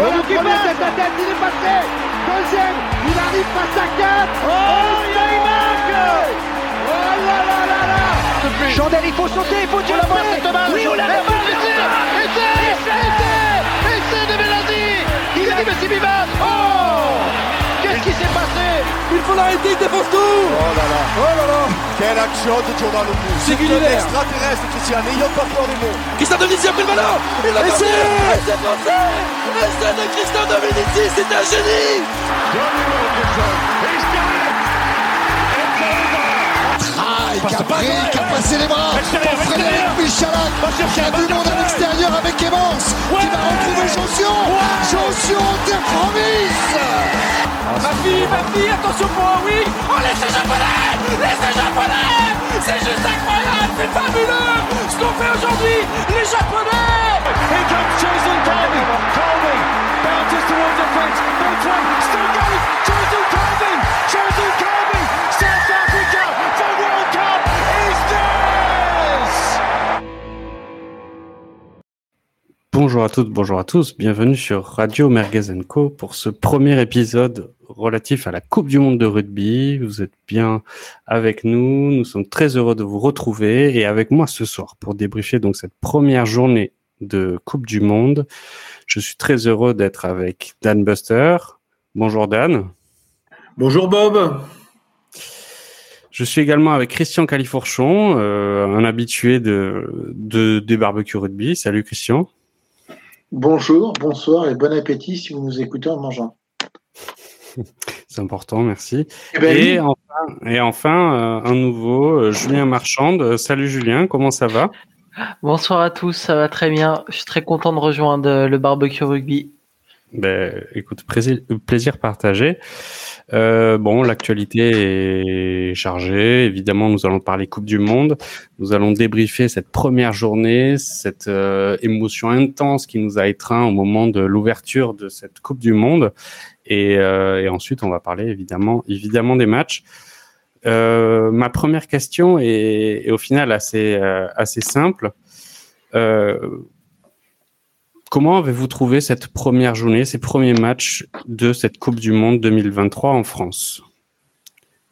Voilà, premier tête à tête, il est passé. Deuxième, il arrive face à 4. Oh, il y a une marque Oh là là là là. Chandel, il faut sauter, il faut tuer Oui, on l'a Essai Essai Essai de Belazzi Il a dit Messi Vivat Oh Qu'est-ce qui s'est passé Il faut l'arrêter, il défonce tout. Oh là là. Oh là là. Quelle action de Giordano Bou C'est Gulliver. extraterrestre Christian, n'ayons pas peur des mots. Christian Dominici a pris le ballon. Il l'a Essai C'est français Essai de Christian Dominici, c'est un génie Ah, il a pris, qui a passé les bras pour Frédéric Michalak qui a du monde à l'extérieur avec Evans qui va retrouver Jonction Jonction terre promise Ma fille, ma fille, attention pour un oui Oh, l'essai japonais L'essai japonais C'est juste incroyable, c'est fabuleux Ce qu'on fait aujourd'hui, les japonais Here comes Jason Colby. Colby bounces towards the fence. Makes one. Still going. Jason Colby. Jason Colby. Bonjour à toutes, bonjour à tous, bienvenue sur Radio Merguez Co pour ce premier épisode relatif à la Coupe du Monde de rugby. Vous êtes bien avec nous, nous sommes très heureux de vous retrouver et avec moi ce soir pour débriefer donc cette première journée de Coupe du Monde. Je suis très heureux d'être avec Dan Buster. Bonjour Dan. Bonjour Bob. Je suis également avec Christian Califourchon, euh, un habitué de, de, des barbecues rugby. Salut Christian. Bonjour, bonsoir et bon appétit si vous nous écoutez en mangeant. C'est important, merci. Eh ben et, oui. enfin, et enfin, euh, un nouveau, euh, Julien Marchand. Euh, Salut Julien, comment ça va? Bonsoir à tous, ça va très bien. Je suis très content de rejoindre le barbecue rugby. Ben, Écoute, plaisir, partagé. Euh, bon, l'actualité est chargée. Évidemment, nous allons parler Coupe du Monde. Nous allons débriefer cette première journée, cette euh, émotion intense qui nous a étreint au moment de l'ouverture de cette Coupe du Monde. Et, euh, et ensuite, on va parler évidemment, évidemment des matchs. Euh, ma première question est, est au final assez, euh, assez simple. Euh, comment avez-vous trouvé cette première journée, ces premiers matchs de cette Coupe du Monde 2023 en France?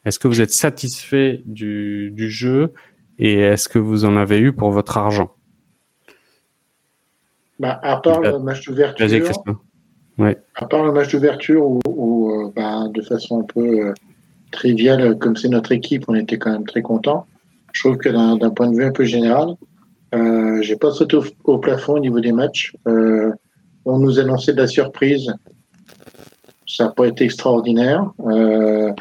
Est-ce que vous êtes satisfait du, du jeu et est-ce que vous en avez eu pour votre argent? Bah, à part le match d'ouverture. Ouais. à part le match d'ouverture où, où, euh, bah, de façon un peu euh, triviale, comme c'est notre équipe, on était quand même très content. Je trouve que d'un d'un point de vue un peu général, euh, j'ai pas sauté au, plafond au niveau des matchs. Euh, on nous annonçait de la surprise. Ça n'a pas été extraordinaire. Euh,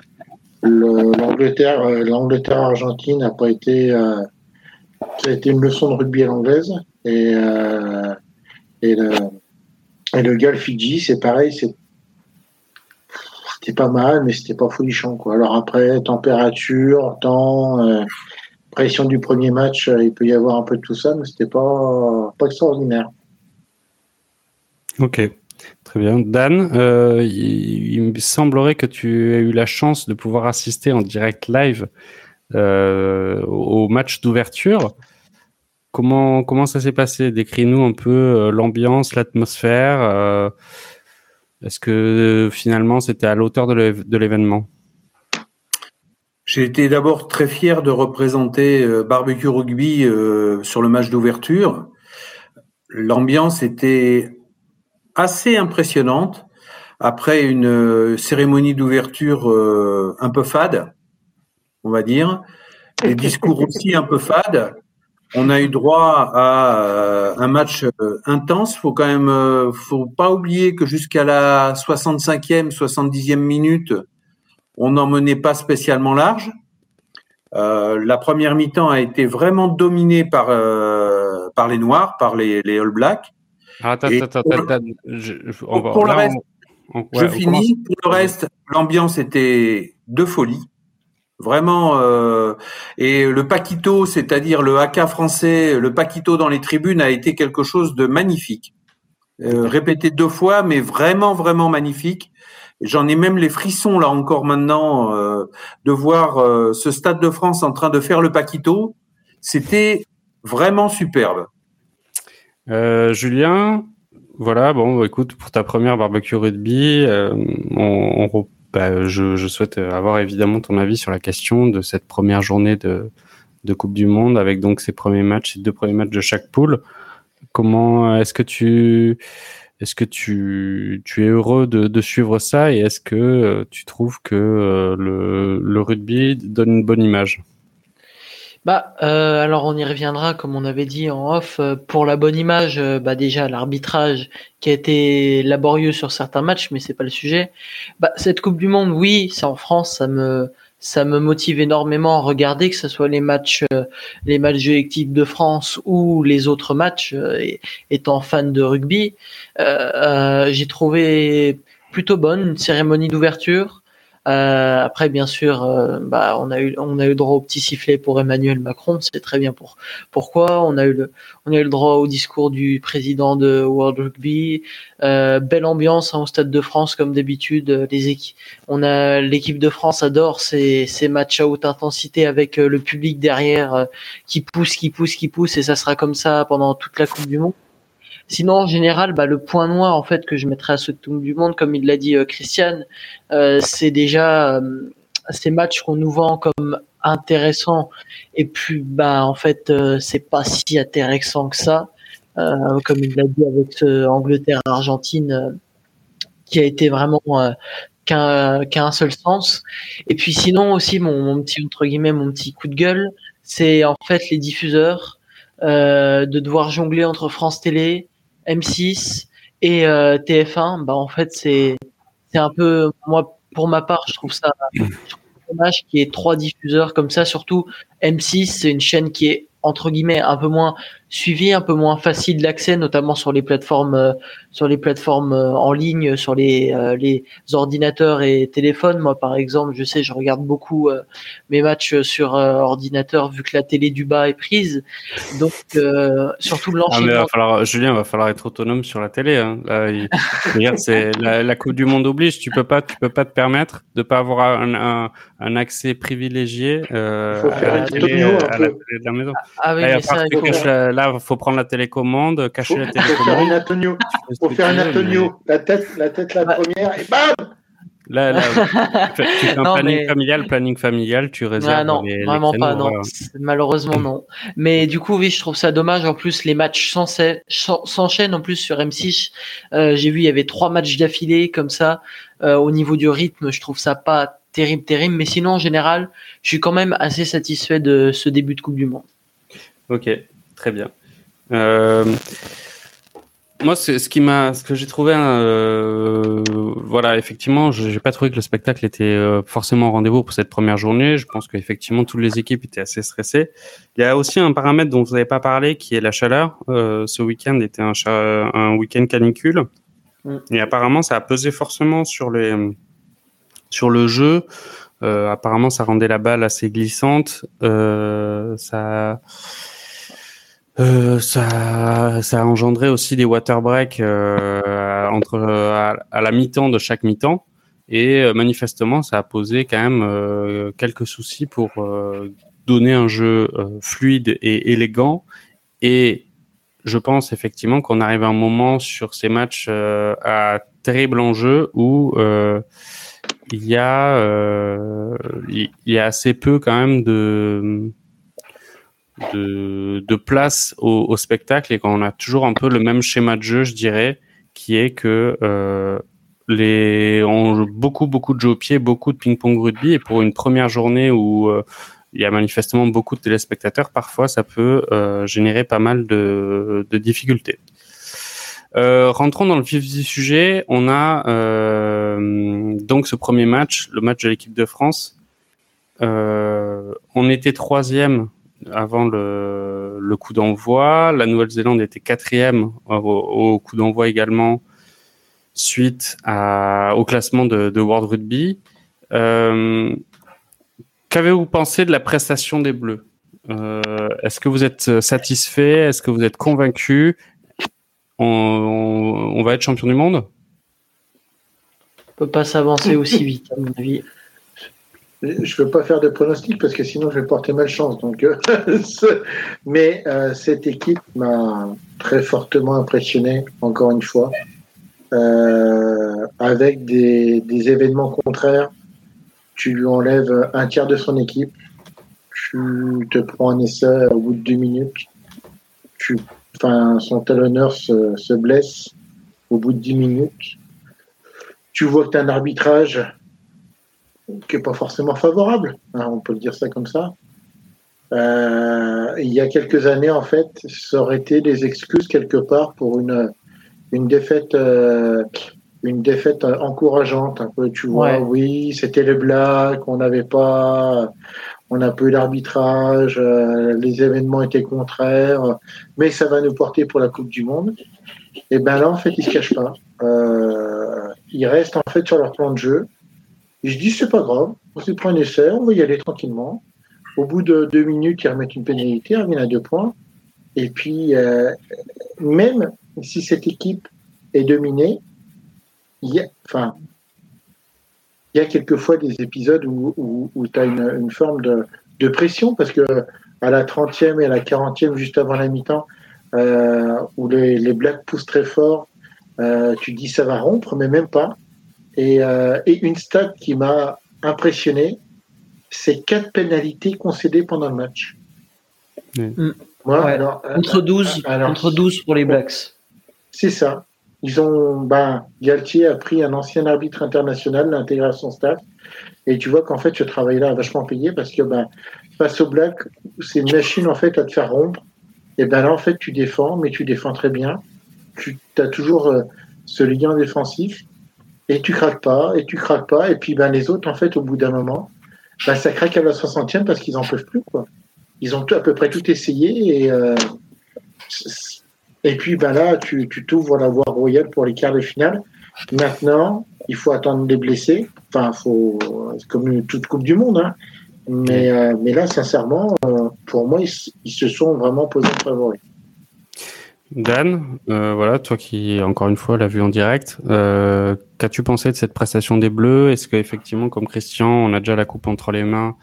le- L'Angleterre, euh, l'Angleterre-Argentine n'a pas été. euh, ça a été une leçon de rugby à l'anglaise. Et, et, le, et le gars, le Fidji, c'est pareil. c'est- C'était pas mal, mais c'était pas folichon. Quoi. Alors après, température, temps, euh, pression du premier match, euh, il peut y avoir un peu de tout ça, mais c'était pas, extraordinaire. Ok, très bien. Dan, euh, il, me semblerait que tu aies eu la chance de pouvoir assister en direct live euh, au match d'ouverture. Comment, comment ça s'est passé? Décris-nous un peu l'ambiance, l'atmosphère. Est-ce que finalement c'était à l'auteur de l'événement? J'ai été d'abord très fier de représenter euh, Barbecue Rugby euh, sur le match d'ouverture. L'ambiance était assez impressionnante après une euh, cérémonie d'ouverture un peu fade, on va dire, des discours aussi un peu fades. On a eu droit à un match intense. Faut quand même, faut pas oublier que jusqu'à la 65e, 70e minute, on n'en menait pas spécialement large. Euh, la première mi-temps a été vraiment dominée par euh, par les Noirs, par les, les All Blacks. Attends, Et attends, pour attends, le- attends, je- je- on va- pour le là, reste, on- on- Je ouais, on finis. Pour le reste, l'ambiance était de folie. Vraiment, euh, et le Paquito, c'est-à-dire le haka français, le Paquito dans les tribunes a été quelque chose de magnifique. Euh, répété deux fois, mais vraiment, vraiment magnifique. J'en ai même les frissons là encore maintenant euh, de voir euh, ce Stade de France en train de faire le Paquito. C'était vraiment superbe. Euh, Julien, Voilà, bon, écoute, pour ta première barbecue rugby, bah, je, je, souhaite avoir évidemment ton avis sur la question de cette première journée de, de Coupe du Monde avec donc ces premiers matchs, ces deux premiers matchs de chaque poule. Comment est-ce que tu est-ce que tu, es heureux de, suivre ça et est-ce que euh, tu trouves que euh, le, rugby donne une bonne image? Bah, euh, alors on y reviendra, comme on avait dit en off, pour la bonne image. Bah déjà l'arbitrage qui a été laborieux sur certains matchs, mais c'est pas le sujet. Bah, cette Coupe du Monde, oui, c'est en France, ça me ça me motive énormément à regarder, que ce soit les matchs, les matchs de l'équipe de France ou les autres matchs. étant fan de rugby, j'ai trouvé plutôt bonne une cérémonie d'ouverture. Euh, après, bien sûr, euh, bah, on a eu on a eu droit au petit sifflet pour Emmanuel Macron. C'est très bien pour pourquoi. On a eu le on a eu le droit au discours du président de World Rugby. Euh, belle ambiance hein, au Stade de France comme d'habitude. Les équipes, on a l'équipe de France adore ces ces matchs à haute intensité avec le public derrière qui pousse, qui pousse, qui pousse, et ça sera comme ça pendant toute la Coupe du Monde. Sinon, en général, bah, le point noir en fait que je mettrais à ce tour du monde, comme il l'a dit euh, Christian, euh, c'est déjà euh, ces matchs qu'on nous vend comme intéressants et puis bah en fait c'est pas si intéressant que ça, comme il l'a dit avec Angleterre-Argentine qui a été vraiment qu'un qu'un seul sens. Et puis sinon aussi mon, mon, petit entre guillemets mon petit coup de gueule, c'est en fait les diffuseurs. Euh, de devoir jongler entre France Télé, M6 et euh, TF1, bah en fait c'est c'est un peu moi pour ma part je trouve ça dommage qu'il y ait trois diffuseurs comme ça. Surtout M6 c'est une chaîne qui est entre guillemets un peu moins suivi, un peu moins facile d'accès, notamment sur les plateformes, euh, sur les plateformes euh, en ligne, sur les, euh, les ordinateurs et téléphones. Moi, par exemple, je sais, je regarde beaucoup mes matchs sur ordinateur vu que la télé du bas est prise. Donc, surtout ah, l'enchaînement. Ah, Julien, va falloir être autonome sur la télé. Hein. Là, c'est la, la, Coupe du Monde oblige. Tu peux pas, tu peux pas te permettre de pas avoir un, un, un accès privilégié à, la télé, à la télé de la maison. Ah, oui, mais ça, il faut là, il faut prendre la télécommande, cacher la télécommande. Faut faire une Antonio. faut faire une Antonio. La tête, la tête la première et bam Là, là tu fais un non, planning mais... familial, planning familial, tu réserves. Ah, non, les, vraiment les pas, non. Malheureusement, non. Mais du coup, oui, je trouve ça dommage. En plus, les matchs s'enchaînent en plus sur M6. Euh, J'ai vu, il y avait trois matchs d'affilée comme ça. Euh, au niveau du rythme, je trouve ça pas terrible, terrible. Mais sinon, en général, je suis quand même assez satisfait de ce début de Coupe du Monde. Ok, Très bien. Euh, moi, ce qui m'a, ce que j'ai trouvé, euh, voilà, effectivement, j'ai pas trouvé que le spectacle était euh, forcément au rendez-vous pour cette première journée. Je pense qu'effectivement, toutes les équipes étaient assez stressées. Il y a aussi un paramètre dont vous n'avez pas parlé, qui est la chaleur. Ce week-end était un, un week-end canicule, mm. et apparemment, ça a pesé forcément sur les, sur le jeu. Apparemment, ça rendait la balle assez glissante. ça euh, ça, ça a engendré aussi des water breaks euh, entre euh, à, la mi-temps de chaque mi-temps. Et euh, manifestement ça a posé quand même quelques soucis pour donner un jeu fluide et élégant. Et je pense effectivement qu'on arrive à un moment sur ces matchs à terrible enjeu où il y a il y a assez peu quand même de de, place au, spectacle et qu'on a toujours un peu le même schéma de jeu, je dirais, qui est que euh, les on joue beaucoup beaucoup de jeux au pied, beaucoup de ping-pong rugby et pour une première journée où euh, il y a manifestement beaucoup de téléspectateurs, parfois ça peut euh, générer pas mal de, difficultés. Euh, rentrons dans le vif du sujet. On a donc ce premier match, le match de l'équipe de France. On était troisième avant le, coup d'envoi. La Nouvelle-Zélande était quatrième au, coup d'envoi également suite au classement de, World Rugby. Euh, Qu'avez-vous pensé de la prestation des Bleus? Euh, Est-ce que vous êtes satisfait? Est-ce que vous êtes convaincu? On, on, on, va être champion du monde? On peut pas s'avancer aussi vite, à mon avis. Je veux pas faire de pronostics parce que sinon je vais porter malchance. Donc, mais cette équipe m'a très fortement impressionné, encore une fois, avec des, des événements contraires. Tu lui enlèves un tiers de son équipe, tu te prends un essai au bout de deux minutes, tu, enfin, son talonneur se, se blesse au bout de dix minutes, tu vois que tu as un arbitrage qui n'est pas forcément favorable, hein, on peut le dire ça comme ça. Euh, il y a quelques années, en fait, ça aurait été des excuses quelque part pour une, une défaite euh, une défaite encourageante un peu tu vois. Oui c'était le black on n'avait pas on a peu l'arbitrage euh, les événements étaient contraires mais ça va nous porter pour la coupe du monde. Et ben là en fait ils se cachent pas. Ils restent en fait sur leur plan de jeu je dis c'est pas grave. On se prend un essai on va y aller tranquillement. Au bout de deux minutes ils remettent une pénalité ils reviennent à deux points. Et puis euh, même si cette équipe est dominée il y a, enfin, il y a quelquefois des épisodes où, tu as une, forme de, de, pression parce que à la 30e et à la 40e, juste avant la mi-temps, euh, où les, les Blacks poussent très fort, euh, tu dis ça va rompre, mais même pas. Et, euh, et une stat qui m'a impressionné, c'est quatre pénalités concédées pendant le match. Mm. alors, contre, 12, alors, contre 12 pour les Blacks. C'est ça. Ils ont, ben, Galtier a pris un ancien arbitre international, l'intégration staff, et tu vois qu'en fait, ce travail-là a vachement payé parce que, ben, face au Black, c'est une machine, en fait, à te faire rompre. Et ben là, en fait, tu défends, mais tu défends très bien. Tu as toujours euh, ce lien défensif et tu craques pas, et tu craques pas. Et puis, ben, les autres, en fait, au bout d'un moment, ben, ça craque à la 60e parce qu'ils en peuvent plus, quoi. Ils ont à peu près tout essayé et, euh, et puis ben là, tu t'ouvres la voie royale pour les quarts de finale. Maintenant, il faut attendre les blessés. Enfin, faut, comme toute Coupe du Monde. Hein. Mais, euh, mais là, sincèrement, euh, pour moi, ils, se sont vraiment posés favoris. Dan, euh, voilà, toi qui encore une fois l'as vu en direct, qu'as-tu pensé de cette prestation des Bleus? Est-ce qu'effectivement, comme Christian, on a déjà la coupe entre les mains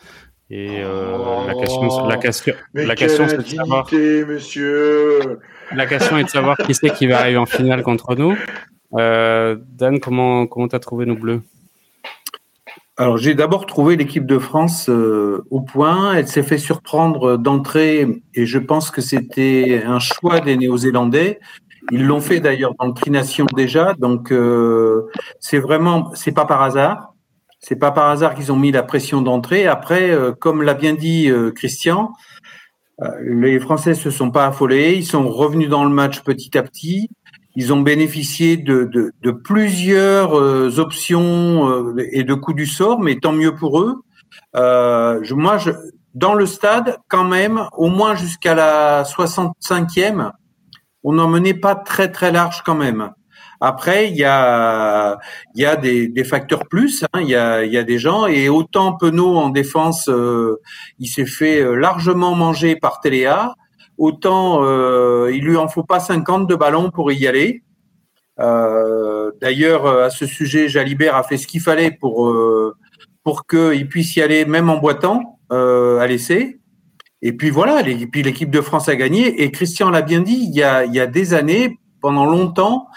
et la question, la question, la question, c'est de savoir, monsieur. La question est de savoir qui c'est qui va arriver en finale contre nous. Euh, Dan, comment comment t'as trouvé nos Bleus? Alors j'ai d'abord trouvé l'équipe de France euh, au point. Elle s'est fait surprendre d'entrée et je pense que c'était un choix des Néo-Zélandais. Ils l'ont fait d'ailleurs dans le Tri-Nation déjà, donc euh, c'est vraiment c'est pas par hasard. C'est pas par hasard qu'ils ont mis la pression d'entrée. Après, euh, comme l'a bien dit Christian, euh, les Français se sont pas affolés, ils sont revenus dans le match petit à petit. Ils ont bénéficié de, de, de plusieurs euh, options euh, et de coups du sort, mais tant mieux pour eux. je, moi, je, dans le stade, quand même, au moins jusqu'à la 65e, on n'en menait pas très très large quand même. Après, il y a, il y a des, des facteurs plus. Hein. Il, y a, il y a des gens et autant Penaud en défense, euh, il s'est fait euh, largement manger par Téléa. Autant euh, il lui en faut pas 50 de ballons pour y aller. Euh, D'ailleurs, à ce sujet, Jalibert a fait ce qu'il fallait pour euh, pour qu'il puisse y aller même en boitant à l'essai. Et puis voilà, et puis l'équipe de France a gagné. Et Christian l'a bien dit, il y a, il y a des années, pendant longtemps,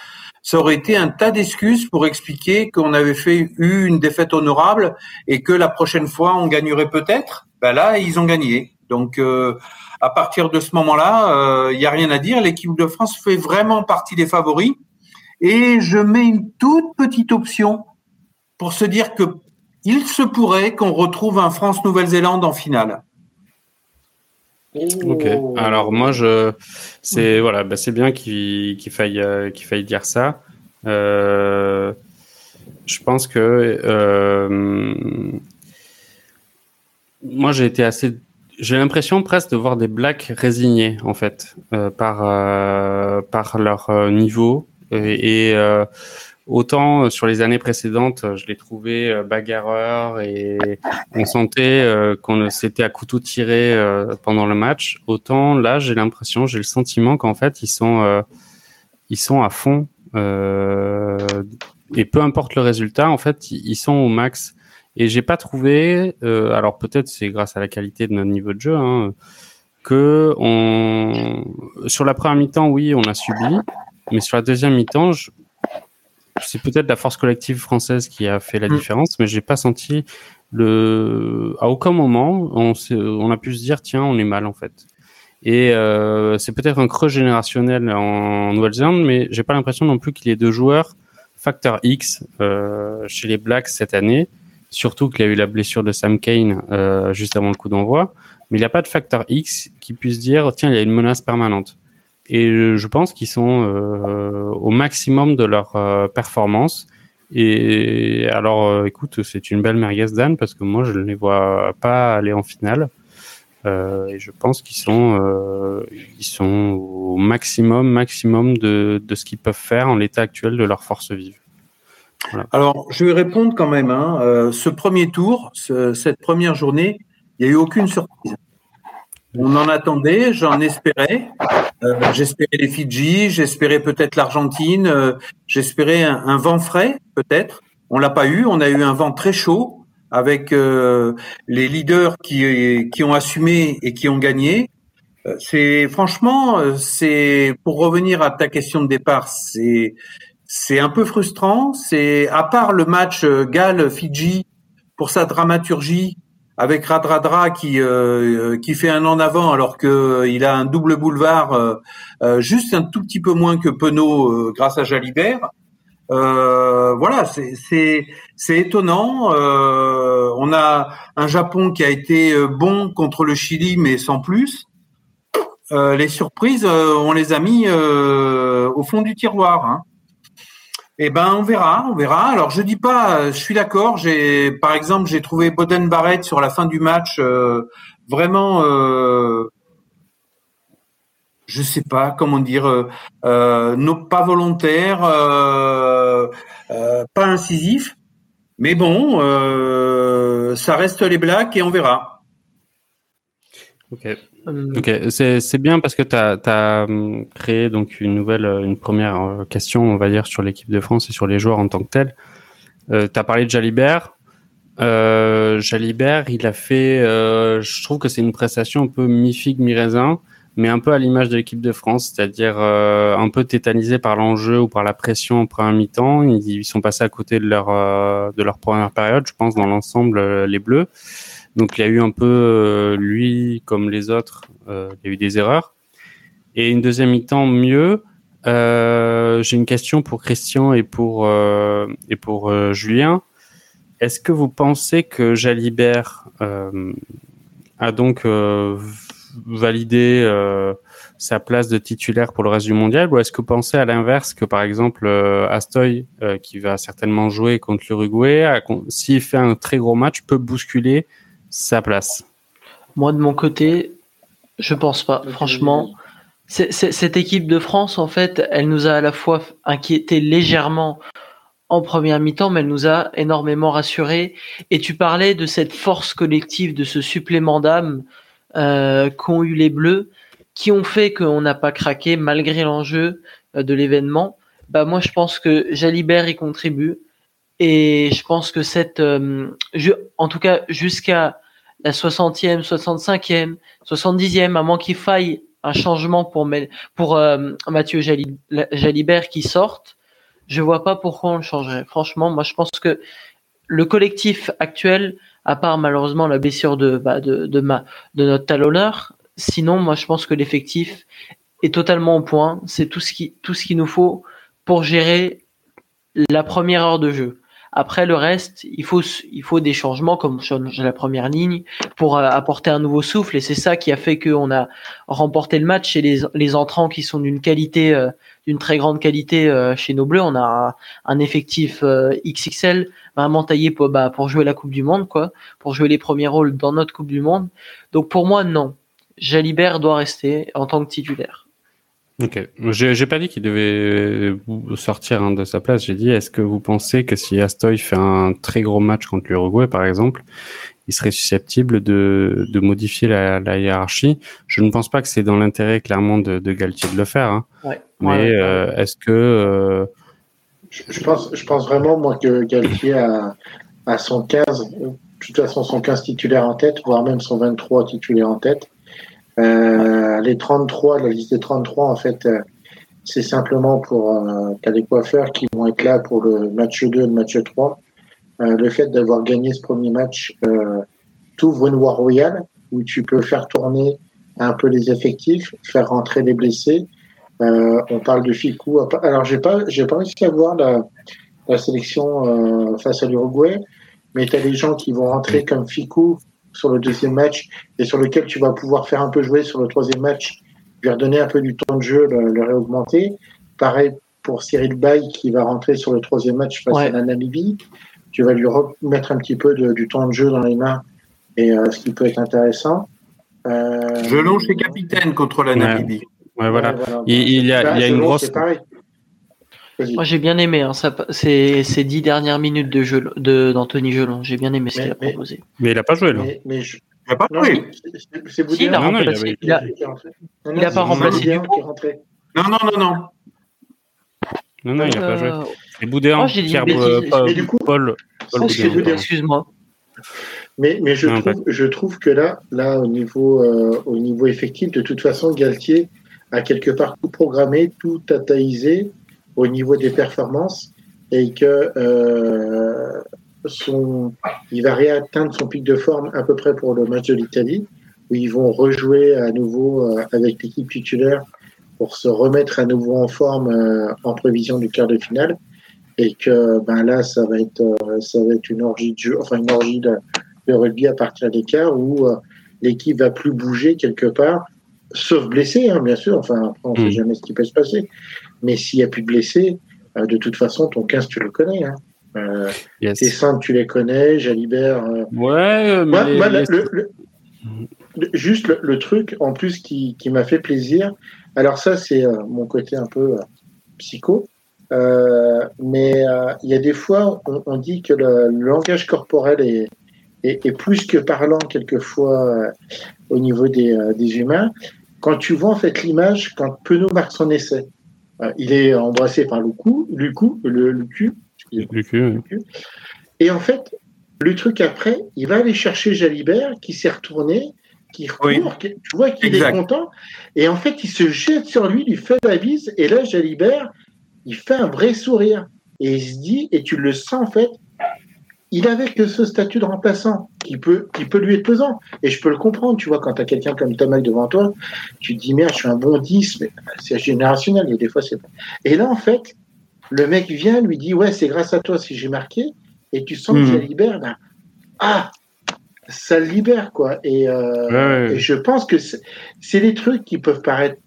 ça aurait été un tas d'excuses pour expliquer qu'on avait fait eu une défaite honorable et que la prochaine fois on gagnerait peut-être. Ben là, ils ont gagné. Donc euh, à partir de ce moment-là, il euh, n'y a rien à dire. L'équipe de France fait vraiment partie des favoris. Et je mets une toute petite option pour se dire que il se pourrait qu'on retrouve un France-Nouvelle-Zélande en finale. Ok. Alors moi, je, c'est voilà, bah, c'est bien qu'il qu'il faille euh, qu'il faille dire ça. Euh, je pense que euh, moi, j'ai été assez. J'ai l'impression presque de voir des blacks résignés en fait euh, par euh, par leur euh, niveau et, et Autant euh, sur les années précédentes, euh, je l'ai trouvé euh, bagarreur et on sentait qu'on s'était à couteau tiré pendant le match. Autant là, j'ai l'impression, j'ai le sentiment qu'en fait, ils sont, ils sont à fond et peu importe le résultat, en fait, ils sont au max. Et j'ai pas trouvé, euh, alors peut-être c'est grâce à la qualité de notre niveau de jeu, hein, que on, sur la première mi-temps, oui, on a subi, mais sur la deuxième mi-temps, c'est peut-être la force collective française qui a fait la mm. différence, mais j'ai pas senti le, à aucun moment, on, on a pu se dire, tiens, on est mal en fait. Et euh, c'est peut-être un creux générationnel en Nouvelle-Zélande, mais j'ai pas l'impression non plus qu'il y ait deux joueurs facteur X euh, chez les Blacks cette année. Surtout qu'il y a eu la blessure de Sam Kane euh, juste avant le coup d'envoi. Mais il n'y a pas de facteur X qui puisse dire tiens, il y a une menace permanente. Et je pense qu'ils sont euh, au maximum de leur euh, performance. Et alors, euh, écoute, c'est une belle merguez d'Anne parce que moi, je ne les vois pas aller en finale. Et je pense qu'ils sont, ils sont au maximum, maximum de, de ce qu'ils peuvent faire en l'état actuel de leur force vive. Alors, je vais répondre quand même. Hein. Euh, ce premier tour, cette première journée, il n'y a eu aucune surprise. On en attendait, j'en espérais. j'espérais les Fidji, j'espérais peut-être l'Argentine, j'espérais un, un, vent frais, peut-être. On l'a pas eu. On a eu un vent très chaud avec euh, les leaders qui, qui ont assumé et qui ont gagné. Euh, c'est franchement, euh, c'est pour revenir à ta question de départ, c'est c'est un peu frustrant. C'est à part le match Gal Fidji pour sa dramaturgie avec Radradra qui qui fait un en avant alors que il a un double boulevard juste un tout petit peu moins que Penaud grâce à Jalibert. Euh, voilà, c'est étonnant. Euh, on a un Japon qui a été euh, bon contre le Chili, mais sans plus. Euh, les surprises, euh, on les a mis au fond du tiroir. Hein. Eh ben, on verra, on verra. Alors, je dis pas, je suis d'accord. J'ai, par exemple, j'ai trouvé Boden Barrett sur la fin du match vraiment je sais pas comment dire, euh, euh pas volontaire, euh, euh, pas incisif, mais bon, ça reste les Blacks et on verra. Ok, c'est bien parce que tu as, hum, créé donc une nouvelle, une première question, on va dire, sur l'équipe de France et sur les joueurs en tant que tels. tu as parlé de Jalibert. Jalibert, il a fait, je trouve que c'est une prestation un peu mi-figue, mi-raisin mais un peu à l'image de l'équipe de France, c'est-à-dire euh, un peu tétanisé par l'enjeu ou par la pression en première mi-temps. Ils, sont passés à côté de leur euh, de leur première période, je pense, dans l'ensemble, euh, les Bleus. Donc il y a eu un peu, lui comme les autres, il y a eu des erreurs. Et une deuxième mi-temps mieux. J'ai une question pour Christian et pour Julien. Est-ce que vous pensez que Jalibert a donc valider euh, sa place de titulaire pour le reste du mondial? Ou est-ce que vous pensez à l'inverse que par exemple euh, Astoy euh, qui va certainement jouer contre l'Uruguay s'il fait un très gros match peut bousculer sa place Moi de mon côté je pense pas franchement cette équipe de France en fait elle nous a à la fois inquiété légèrement en première mi-temps, mais elle nous a énormément rassurés. Et tu parlais de cette force collective, de ce supplément d'âme euh, qu'ont eu les Bleus, qui ont fait qu'on n'a pas craqué malgré l'enjeu euh, de l'événement. Bah moi je pense que Jalibert y contribue et je pense que cette, euh, en tout cas jusqu'à la 60e, 65e, 70e, à moins qu'il faille un changement pour, pour euh, Mathieu Jalibert qui sorte, je vois pas pourquoi on le changerait. Franchement, moi je pense que le collectif actuel à part malheureusement la blessure de, bah, de, de, ma, de notre talonneur. Sinon, moi, je pense que l'effectif est totalement au point. C'est tout ce qui, tout ce qu'il nous faut pour gérer la première heure de jeu. Après le reste, il faut il faut des changements comme changer la première ligne pour euh, apporter un nouveau souffle et c'est ça qui a fait qu'on a remporté le match et les, les entrants qui sont d'une qualité euh, d'une très grande qualité euh, chez nos Bleus. On a un, effectif XXL vraiment taillé pour bah, pour jouer la Coupe du Monde quoi, pour jouer les premiers rôles dans notre Coupe du Monde. Donc pour moi non, Jalibert doit rester en tant que titulaire. Ok, j'ai pas dit qu'il devait sortir hein, de sa place. J'ai dit, est-ce que vous pensez que si Astoy fait un très gros match contre l'Uruguay, par exemple, il serait susceptible de, de modifier la, la, hiérarchie? Je ne pense pas que c'est dans l'intérêt clairement de, de, Galtier de le faire. Hein. Ouais. Mais euh, est-ce que euh... je, je, pense, je pense vraiment moi que Galtier a, à son 15, de toute façon son 15 titulaire en tête, voire même son 23 titulaire en tête. Euh, les 33, la liste des 33, en fait, euh, c'est simplement pour euh, des coiffeurs qui vont être là pour le match 2 et le match 3. Euh, le fait d'avoir gagné ce premier match euh, t'ouvre une voie royale où tu peux faire tourner un peu les effectifs, faire rentrer les blessés. On parle de Ficou. Alors j'ai pas j'ai pas réussi à voir la, la sélection face à l'Uruguay, mais tu as des gens qui vont rentrer comme Ficou sur le deuxième match et sur lequel tu vas pouvoir faire un peu jouer sur le troisième match, lui redonner un peu du temps de jeu, le, le réaugmenter. Pareil pour Cyril Bay qui va rentrer sur le troisième match face Ouais. à la Namibie. Tu vas lui remettre un petit peu de- du temps de jeu dans les mains et euh, ce qui peut être intéressant. Euh, Gelon chez capitaine contre la. Namibie. Ouais, voilà. ouais, voilà. Il, il y a, Bah, il y a une grosse. Moi j'ai bien aimé hein, ça, ces, ces dix dernières minutes de jeu de d'Anthony Gelon. J'ai bien aimé ce qu'il a mais- proposé. Mais il a pas joué là. Mais, mais je- Il n'a pas joué. c'est- c'est Si, il a Boudin Non, non, il remplacé. avait- il a- qui est rentré. Non, il non, a pas remplacé Boudin du. Non, non, non, non. Non, non, il a pas joué. Euh, C'est Boudéan, j'ai dit Pierre euh, Mais du coup- Paul. Excuse-moi. Mais, mais je, Non, trouve, je trouve que là, là au, niveau, euh, au niveau effectif, de toute façon, Galtier a quelque part tout programmé, tout tataïsé au niveau des performances et que euh, son, il va réatteindre son pic de forme à peu près pour le match de l'Italie, où ils vont rejouer à nouveau euh, avec l'équipe titulaire pour se remettre à nouveau en forme euh, en prévision du quart de finale. Et que ben là, ça va être, euh, ça va être une orgie de jeu, enfin une orgie de, de rugby à partir des quarts où l'équipe va plus bouger quelque part, sauf blessé, hein, bien sûr. Enfin, après, on ne Mm. sait jamais ce qui peut se passer. Mais s'il n'y a plus de blessés, euh, de toute façon, ton 15, tu le connais. Hein. Euh, Yes. tes centres, tu les connais. Jalibert. Ouais, mais. moi, moi, le- les- le- le- le- juste le, truc en plus qui, qui m'a fait plaisir. Alors ça, c'est euh, mon côté un peu euh, psycho. Mais il y a des fois, on, on dit que le, langage corporel est, est, est plus que parlant quelquefois au niveau des, des humains. Quand tu vois en fait l'image, quand Penaud marque son essai, il est embrassé par le cou, le cou, le, le cul, Du cul, oui. et en fait, le truc après, il va aller chercher Jalibert qui s'est retourné, qui recourt, Oui. qui- tu vois qu'il est content. Et en fait, il se jette sur lui, lui fait la bise. Et là, Jalibert, il fait un vrai sourire. Et il se dit, et tu le sens en fait, il avait que ce statut de remplaçant qui peut, qui peut lui être pesant. Et je peux le comprendre, tu vois, quand tu as quelqu'un comme Tamac devant toi, tu te dis, merde, je suis un bon 10, mais c'est générationnel. A des fois, c'est. Et là, en fait, le mec vient, lui dit, ouais, c'est grâce à toi si j'ai marqué. Et tu sens que Mhm. Jalibert, ben, ah, ça le libère, quoi. Et, euh, Ouais, ouais. et je pense que c'est des trucs qui peuvent paraître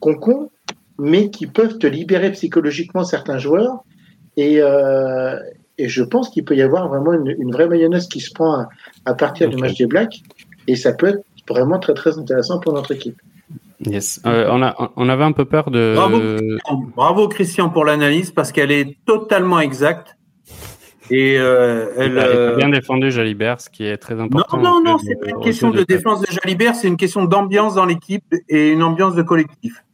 con mais qui peuvent te libérer psychologiquement certains joueurs. Et, euh, et je pense qu'il peut y avoir vraiment une, une vraie mayonnaise qui se prend à, à partir du Ok. match des Blacks. Et ça peut être vraiment très très intéressant pour notre équipe. Yes. Euh, on, a, on avait un peu peur de. Bravo. Bravo Christian pour l'analyse parce qu'elle est totalement exacte. Et euh, elle. Il a euh, bien défendu Jalibert, ce qui est très Non, important. non, non, en c'est pas une de- question de défense de Jalibert, c'est une question d'ambiance dans l'équipe et une ambiance de collectif.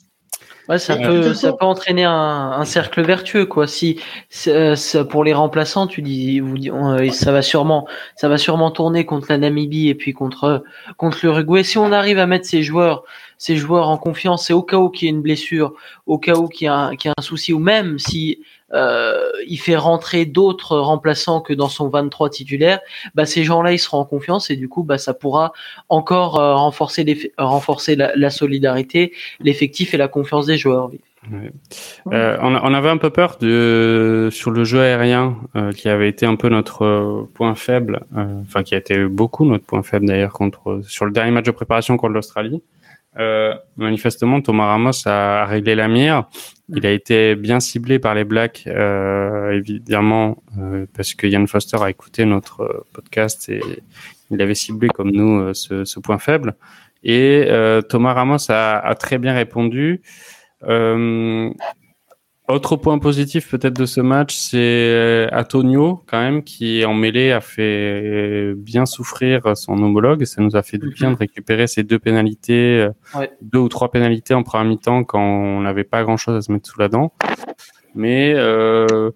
Ouais, ça peut, ça peut entraîner un, un cercle vertueux, quoi. Si, c'est- pour les remplaçants, tu dis, vous dis- on- euh, ça va sûrement, ça va sûrement tourner contre la Namibie et puis contre, contre l'Uruguay. Si on arrive à mettre ces joueurs, ces joueurs en confiance, et au cas où qu'il y ait une blessure, au cas où qu'il y a un, qu'il y a un souci, ou même si euh, il fait rentrer d'autres remplaçants que dans son 23 titulaire, bah ces gens-là ils seront en confiance et du coup bah ça pourra encore euh, renforcer l'eff- renforcer la, la solidarité, l'effectif et la confiance des joueurs. oui. Euh, on, avait un peu peur de sur le jeu aérien euh, qui avait été un peu notre euh, point faible, euh, enfin qui a été beaucoup notre point faible d'ailleurs contre sur le dernier match de préparation contre l'Australie. Euh, manifestement, Thomas Ramos a, réglé la mire. Il a été bien ciblé par les Blacks, euh, évidemment, euh, parce que Ian Foster a écouté notre euh, podcast et il avait ciblé comme nous euh, ce, ce point faible. Et euh, Thomas Ramos a, a très bien répondu. Euh, autre point positif peut-être de ce match, c'est euh, Antonio quand même qui en mêlée a fait bien souffrir son homologue. Ça nous a fait du bien de récupérer ces deux pénalités, euh, Ouais. deux ou trois pénalités en première mi-temps quand on n'avait pas grand-chose à se mettre sous la dent. Mais euh,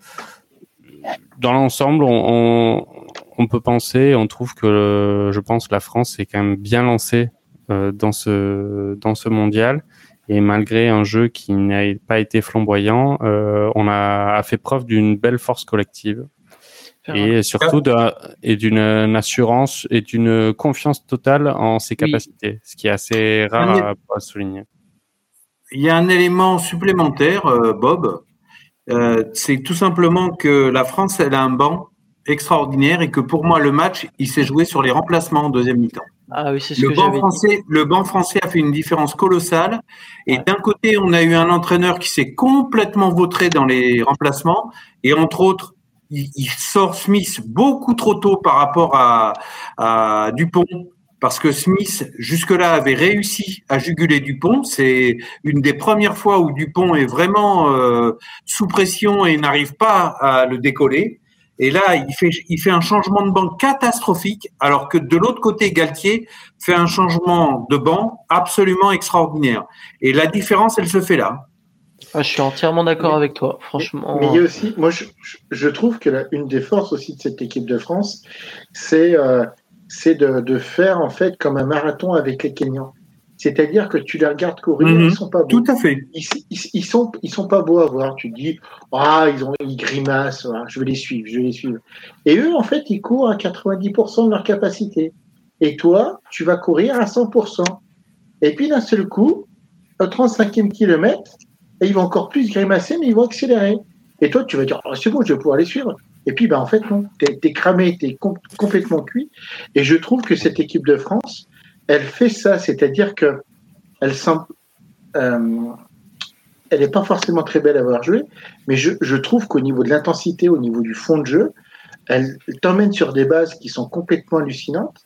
dans l'ensemble, on, on, on peut penser, on trouve que je pense la France est quand même bien lancée dans ce dans ce mondial et malgré un jeu qui n'a pas été flamboyant, on a, a fait preuve d'une belle force collective et surtout d'une assurance et d'une confiance totale en ses capacités, ce qui est assez rare à, souligner. Il y a un élément supplémentaire, euh, Bob, euh, c'est tout simplement que la France, elle a un banc extraordinaire et que pour moi, le match, il s'est joué sur les remplacements en deuxième mi-temps. Ah oui, c'est ce le que banc français, Le banc français a fait une différence colossale. Et d'un côté, on a eu un entraîneur qui s'est complètement vautré dans les remplacements. Et entre autres, il, sort Smith beaucoup trop tôt par rapport à, à Dupont, parce que Smith, jusque-là, avait réussi à juguler Dupont. C'est une des premières fois où Dupont est vraiment euh, sous pression et n'arrive pas à le décoller. Et là, il fait, il fait un changement de banc catastrophique, alors que de l'autre côté, Galtier fait un changement de banc absolument extraordinaire. Et la différence, elle se fait là. Ah, je suis entièrement d'accord avec toi, franchement. Mais, il y a aussi, moi, je, je trouve que une des forces aussi de cette équipe de France, c'est euh, c'est de, de, faire en fait comme un marathon avec les Kenyans. C'est-à-dire que tu les regardes courir, mhm. ils sont pas beaux. Tout à fait. Ils, ils, sont ils sont pas beaux à voir. Tu te dis ah ils ont ils grimacent, je vais les suivre, je vais les suivre. Et eux en fait ils courent à 90% de leur capacité. Et toi tu vas courir à 100%. Et puis d'un seul coup au 35e kilomètre ils vont encore plus grimacer, mais ils vont accélérer. Et toi, tu vas dire, oh, c'est bon, je vais pouvoir les suivre. Et puis, ben, en fait, non, t'es es cramé, t'es complètement cuit. Et je trouve que cette équipe de France, elle fait ça, c'est-à-dire que elle semble, euh, elle n'est pas forcément très belle à avoir joué, mais je, trouve qu'au niveau de l'intensité, au niveau du fond de jeu, elle t'emmène sur des bases qui sont complètement hallucinantes.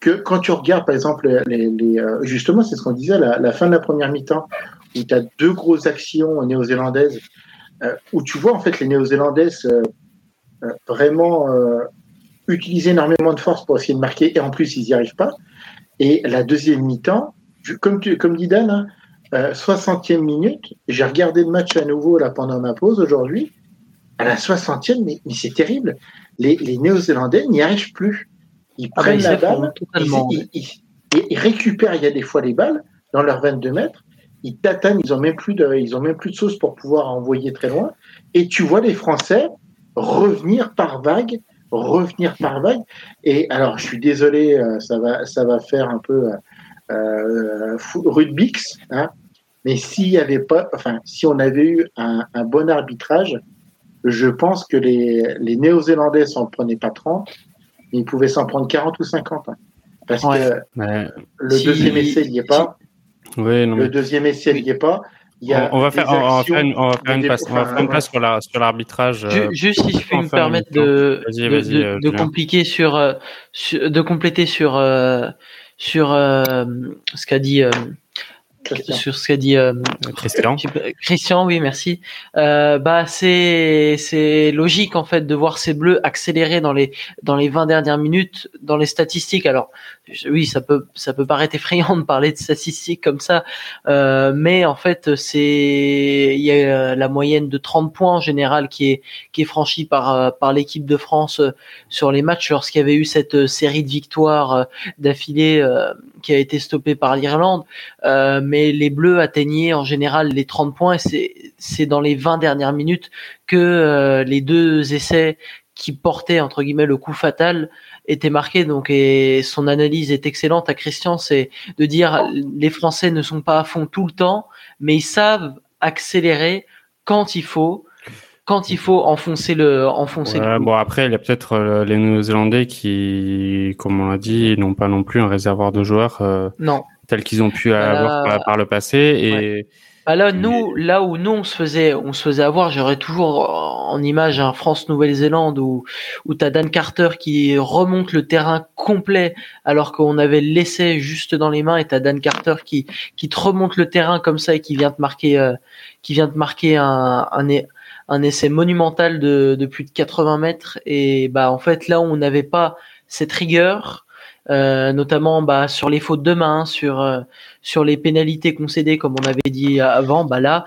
Que quand tu regardes, par exemple, les, euh, justement, c'est ce qu'on disait, la, la fin de la première mi-temps, où tu as deux grosses actions néo-zélandaises, euh, où tu vois en fait les néo-zélandaises vraiment utiliser énormément de force pour essayer de marquer, et en plus ils n'y arrivent pas. Et la deuxième mi-temps, comme, tu, comme dit Dan, 60e hein, minute, j'ai regardé le match à nouveau là pendant ma pause aujourd'hui. À la 60e, mais, mais c'est terrible. Les, les Néo-Zélandais n'y arrivent plus. Ils ah prennent la balle, ils, ils, récupèrent, il y a des fois les balles dans leurs 22 mètres, ils tatanent, ils ont même plus de, ils ont même plus de sauce pour pouvoir envoyer très loin. Et tu vois les Français revenir par vague, revenir par vague. Et alors, je suis désolé, euh, ça va, ça va faire un peu euh, Rudbix, hein, mais s'il y avait pas, enfin, si on avait eu un, bon arbitrage, je pense que les, les Néo-Zélandais s'en prenaient pas 30, mais ils pouvaient s'en prendre 40 ou 50. Hein. parce que le deuxième essai, n'y est pas le deuxième essai, il n'y est pas. On, va faire, une, passe, sur l'arbitrage. Euh, juste si je peux me permettre de, de, de, compliquer sur, euh, de compléter sur, euh, sur ce qu'a dit sur ce qu'a dit euh, Christian. Christian, oui, merci. Euh, bah c'est c'est logique en fait de voir ces bleus accélérer dans les dans les 20 dernières minutes dans les statistiques. Alors oui, ça peut ça peut paraître effrayant de parler de statistiques comme ça, euh, mais en fait c'est il y a la moyenne de 30 points en général qui est qui est franchie par par l'équipe de France sur les matchs lorsqu'il y avait eu cette série de victoires d'affilée qui a été stoppée par l'Irlande. Euh, mais les Bleus atteignaient en général les 30 points et c'est dans les 20 dernières minutes que euh, les deux essais qui portaient entre guillemets le coup fatal étaient marqués. Donc et son analyse est excellente à Christian, c'est de dire les Français ne sont pas à fond tout le temps, mais ils savent accélérer quand il faut quand il faut enfoncer le enfoncer le bon après il y a peut-être euh, les Néo-Zélandais qui comme on l'a dit n'ont pas non plus un réservoir de joueurs euh, non tels qu'ils ont pu avoir par, le passé. Et, bah là, nous, là où nous on se faisait, on se faisait avoir, j'aurais toujours en image un France-Nouvelle-Zélande où où t'as Dan Carter qui remonte le terrain complet alors qu'on avait laissé juste dans les mains et t'as Dan Carter qui qui te remonte le terrain comme ça et qui vient te marquer, euh, qui vient te marquer un, un un essai monumental de, de plus de 80 mètres. Et bah en fait là on n'avait pas cette rigueur euh, notamment bah, sur les fautes de main, sur euh, sur les pénalités concédées, comme on avait dit avant. Bah là,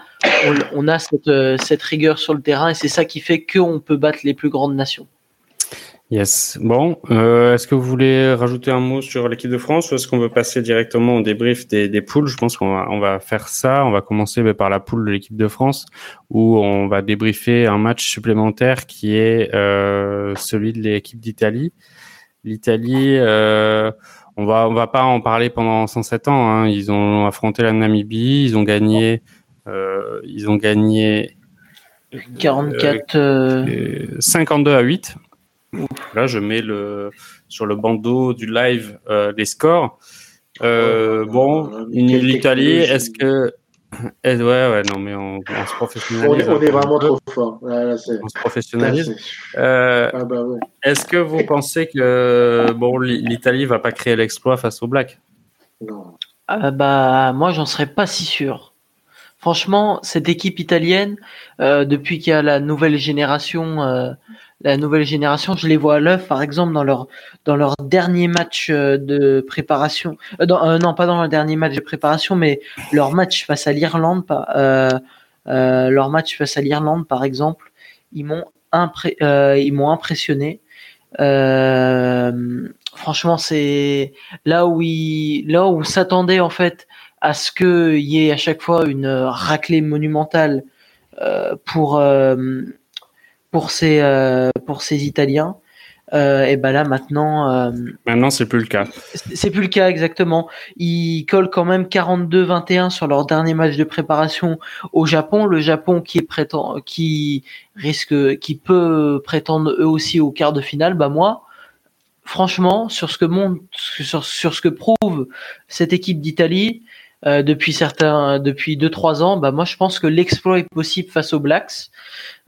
on, a cette, euh, cette rigueur sur le terrain et c'est ça qui fait qu'on peut battre les plus grandes nations. Yes. Bon, est-ce que vous voulez rajouter un mot sur l'équipe de France ou est-ce qu'on veut passer directement au débrief des, poules? Je pense qu'on va, faire ça. On va commencer bah, par la poule de l'équipe de France où on va débriefer un match supplémentaire qui est celui de l'équipe d'Italie. L'Italie, euh, on va on va pas en parler pendant 107 ans. Hein. Ils ont affronté la Namibie, ils ont gagné, euh, ils ont gagné 44 52 à 8. Là, je mets le sur le bandeau du live euh, les scores. Euh, bon, l'Italie, est-ce que eh, ouais, ouais, non, mais on, on se professionnalise. On est, on est vraiment trop fort. on se professionnalise. Euh, ah bah ouais. Est-ce que vous pensez que bon, l'Italie va pas créer l'exploit face aux Blacks Non. Ah bah, moi, j'en serais pas si sûr. Franchement, cette équipe italienne, euh, depuis qu'il y a la nouvelle génération, euh, la nouvelle génération, je les vois à l'œuvre, par exemple, dans leur dernier match euh, de préparation. Euh, euh, non, pas dans leur dernier match de préparation, mais leur match face à l'Irlande, leur match face à l'Irlande, par exemple, ils m'ont impressionné. franchement, c'est là où ils, là où s'attendait en fait à ce qu'il y ait à chaque fois une raclée monumentale pour pour ces euh, pour ces Italiens. et ben là maintenant. maintenant c'est plus le cas. C'est plus le cas exactement. Ils collent quand même 42-21 sur leur dernier match de préparation au Japon. Le Japon qui est prétend, qui risque, qui peut prétendre eux aussi au quart de finale. Bah moi, franchement, sur ce que montre, sur, sur ce que prouve cette équipe d'Italie, euh, depuis certains, depuis deux trois ans, bah moi je pense que l'exploit est possible face aux Blacks.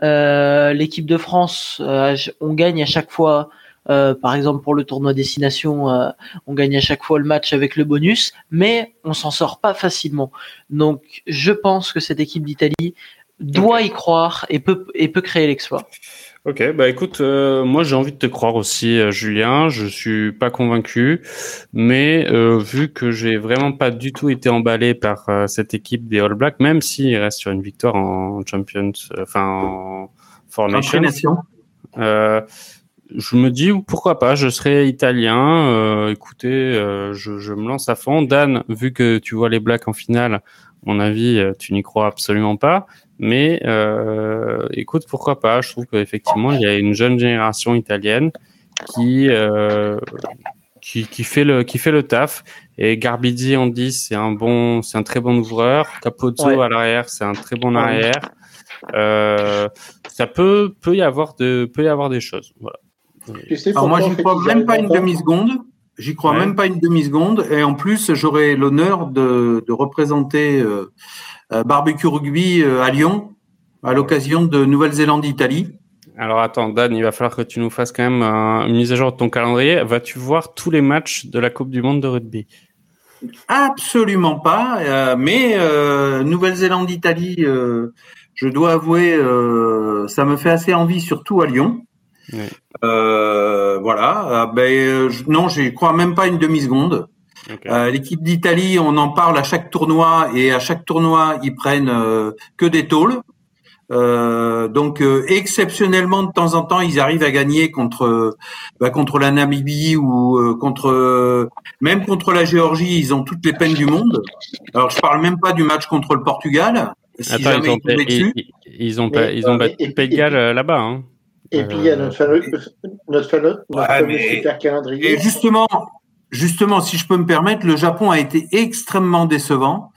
Euh, L'équipe de France, euh, on gagne à chaque fois. Euh, par exemple pour le tournoi destination, on gagne à chaque fois le match avec le bonus, mais on s'en sort pas facilement. Donc je pense que cette équipe d'Italie doit y croire et peut et peut créer l'exploit. Ok, bah écoute, euh, moi j'ai envie de te croire aussi, euh, Julien. Je suis pas convaincu, mais euh, vu que j'ai vraiment pas du tout été emballé par cette équipe des All Blacks, même s'ils restent sur une victoire en Champions, enfin en Four Nations, je me dis pourquoi pas. Je serai italien. écoutez, je, je, me lance à fond. Dan, vu que tu vois les Blacks en finale, mon avis, tu n'y crois absolument pas. Mais euh, écoute, pourquoi pas? Je trouve qu'effectivement, il y a une jeune génération italienne qui, euh, qui, qui, fait le, qui fait le taf. Et Garbidi en 10, c'est un bon, c'est un très bon ouvreur. Capozzo à l'arrière, c'est un très bon arrière. Euh, ça peut, peut y avoir de, peut y avoir des choses. Voilà. Alors moi, j'y crois même pas une demi seconde. J'y crois même pas une demi seconde. Et en plus, j'aurai l'honneur de, de représenter euh, barbecue rugby euh, à Lyon à l'occasion de Nouvelle-Zélande-Italie. Alors attends, Dan, il va falloir que tu nous fasses quand même une mise à jour de ton calendrier. Vas-tu voir tous les matchs de la Coupe du Monde de rugby? Absolument pas. Euh, mais Nouvelle-Zélande-Italie, je dois avouer, ça me fait assez envie, surtout à Lyon. voilà. ben, non, je crois même pas une demi Euh, l'équipe d'Italie, on en parle à chaque tournoi et à chaque tournoi, ils prennent euh, que des tôles. Euh, donc exceptionnellement de temps en temps ils arrivent à gagner contre bah, contre la Namibie ou contre même contre la Géorgie ils ont toutes les peines du monde. Alors je parle même pas du match contre le Portugal. Si Attends, ils, ont, ils, ils, ont pas, ils ont battu Pays là-bas. Hein. Et puis il y a notre fameux, notre fameux, notre fameux super calendrier. Et justement, justement, si je peux me permettre, le Japon a été extrêmement décevant.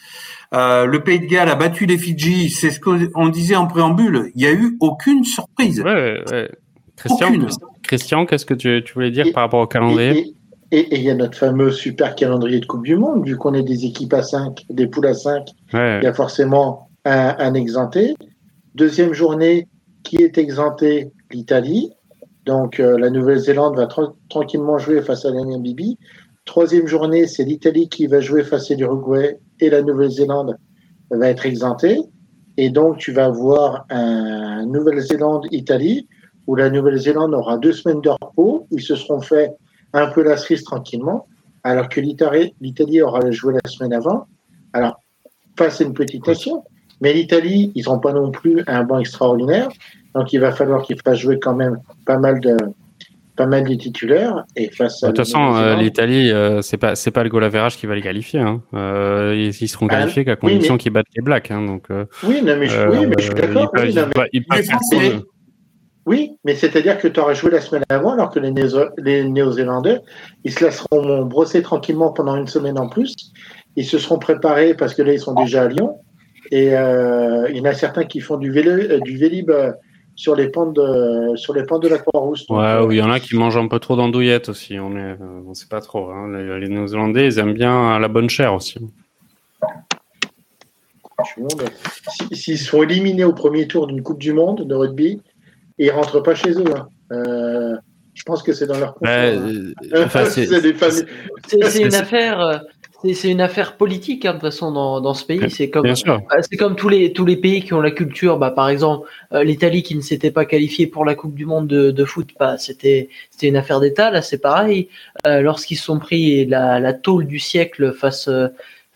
Euh, le Pays de Galles a battu les Fidji, c'est ce qu'on disait en préambule. Il n'y a eu aucune surprise. Ouais, ouais. Christian, Christian qu'est-ce que tu, tu, voulais dire par rapport au calendrier et, il y a notre fameux super calendrier de Coupe du Monde, vu qu'on est des équipes à 5, des poules à 5, il y a forcément un, un exempté. Deuxième journée, qui est exempté L'Italie. Donc euh, la Nouvelle-Zélande va tranquillement jouer face à la Namibie. Troisième journée, c'est l'Italie qui va jouer face à l'Uruguay et la Nouvelle-Zélande va être exemptée. Et donc, tu vas avoir un Nouvelle-Zélande-Italie où la Nouvelle-Zélande aura deux semaines de repos, ils se seront fait un peu la cerise tranquillement, alors que l'Italie aura joué la semaine avant. Alors, face à une petite nation, mais l'Italie, ils n'ont pas non plus un banc extraordinaire, donc il va falloir qu'ils fassent jouer quand même pas mal de, pas mal des titulaires et face De toute façon, euh, l'Italie, euh, c'est pas c'est pas le goal average qui va les qualifier. Hein. Euh, ils, ils seront Ah, qualifiés qu'à oui, condition mais- qu'ils battent les Blacks. Hein, donc, Oui, non, mais je, oui, mais je suis d'accord. Oui, mais-. Oui, c'est-à-dire que tu aurais joué la semaine avant, alors que les, Néo- les Néo-Zélandais, ils se laisseront brosser tranquillement pendant une semaine en plus. Ils se seront préparés parce que là, ils sont déjà à Lyon. Et euh, il y en a certains qui font du, vélo, du vélib sur les pentes de, sur les pentes de la Croix-Rousse. Ouais, euh, ou il y en a qui mangent un peu trop d'andouillettes aussi. On est, euh, on sait pas trop. Hein. Les, les Néo-Zélandais, ils aiment bien la bonne chair aussi. S'ils sont éliminés au premier tour d'une Coupe du Monde de rugby, ils rentrent pas chez eux. hein. Euh, je pense que c'est dans leur Ouais, confort, hein. euh, enfin, c'est- une affaire. C'est- une affaire politique hein, de toute façon dans, dans ce pays. C'est comme bah, c'est comme tous les tous les pays qui ont la culture. Bah, par exemple, euh, l'Italie qui ne s'était pas qualifiée pour la Coupe du Monde de, de foot, bah, c'était c'était une affaire d'État. Là, c'est pareil. Euh, Lorsqu'ils sont pris la, la tôle du siècle face euh,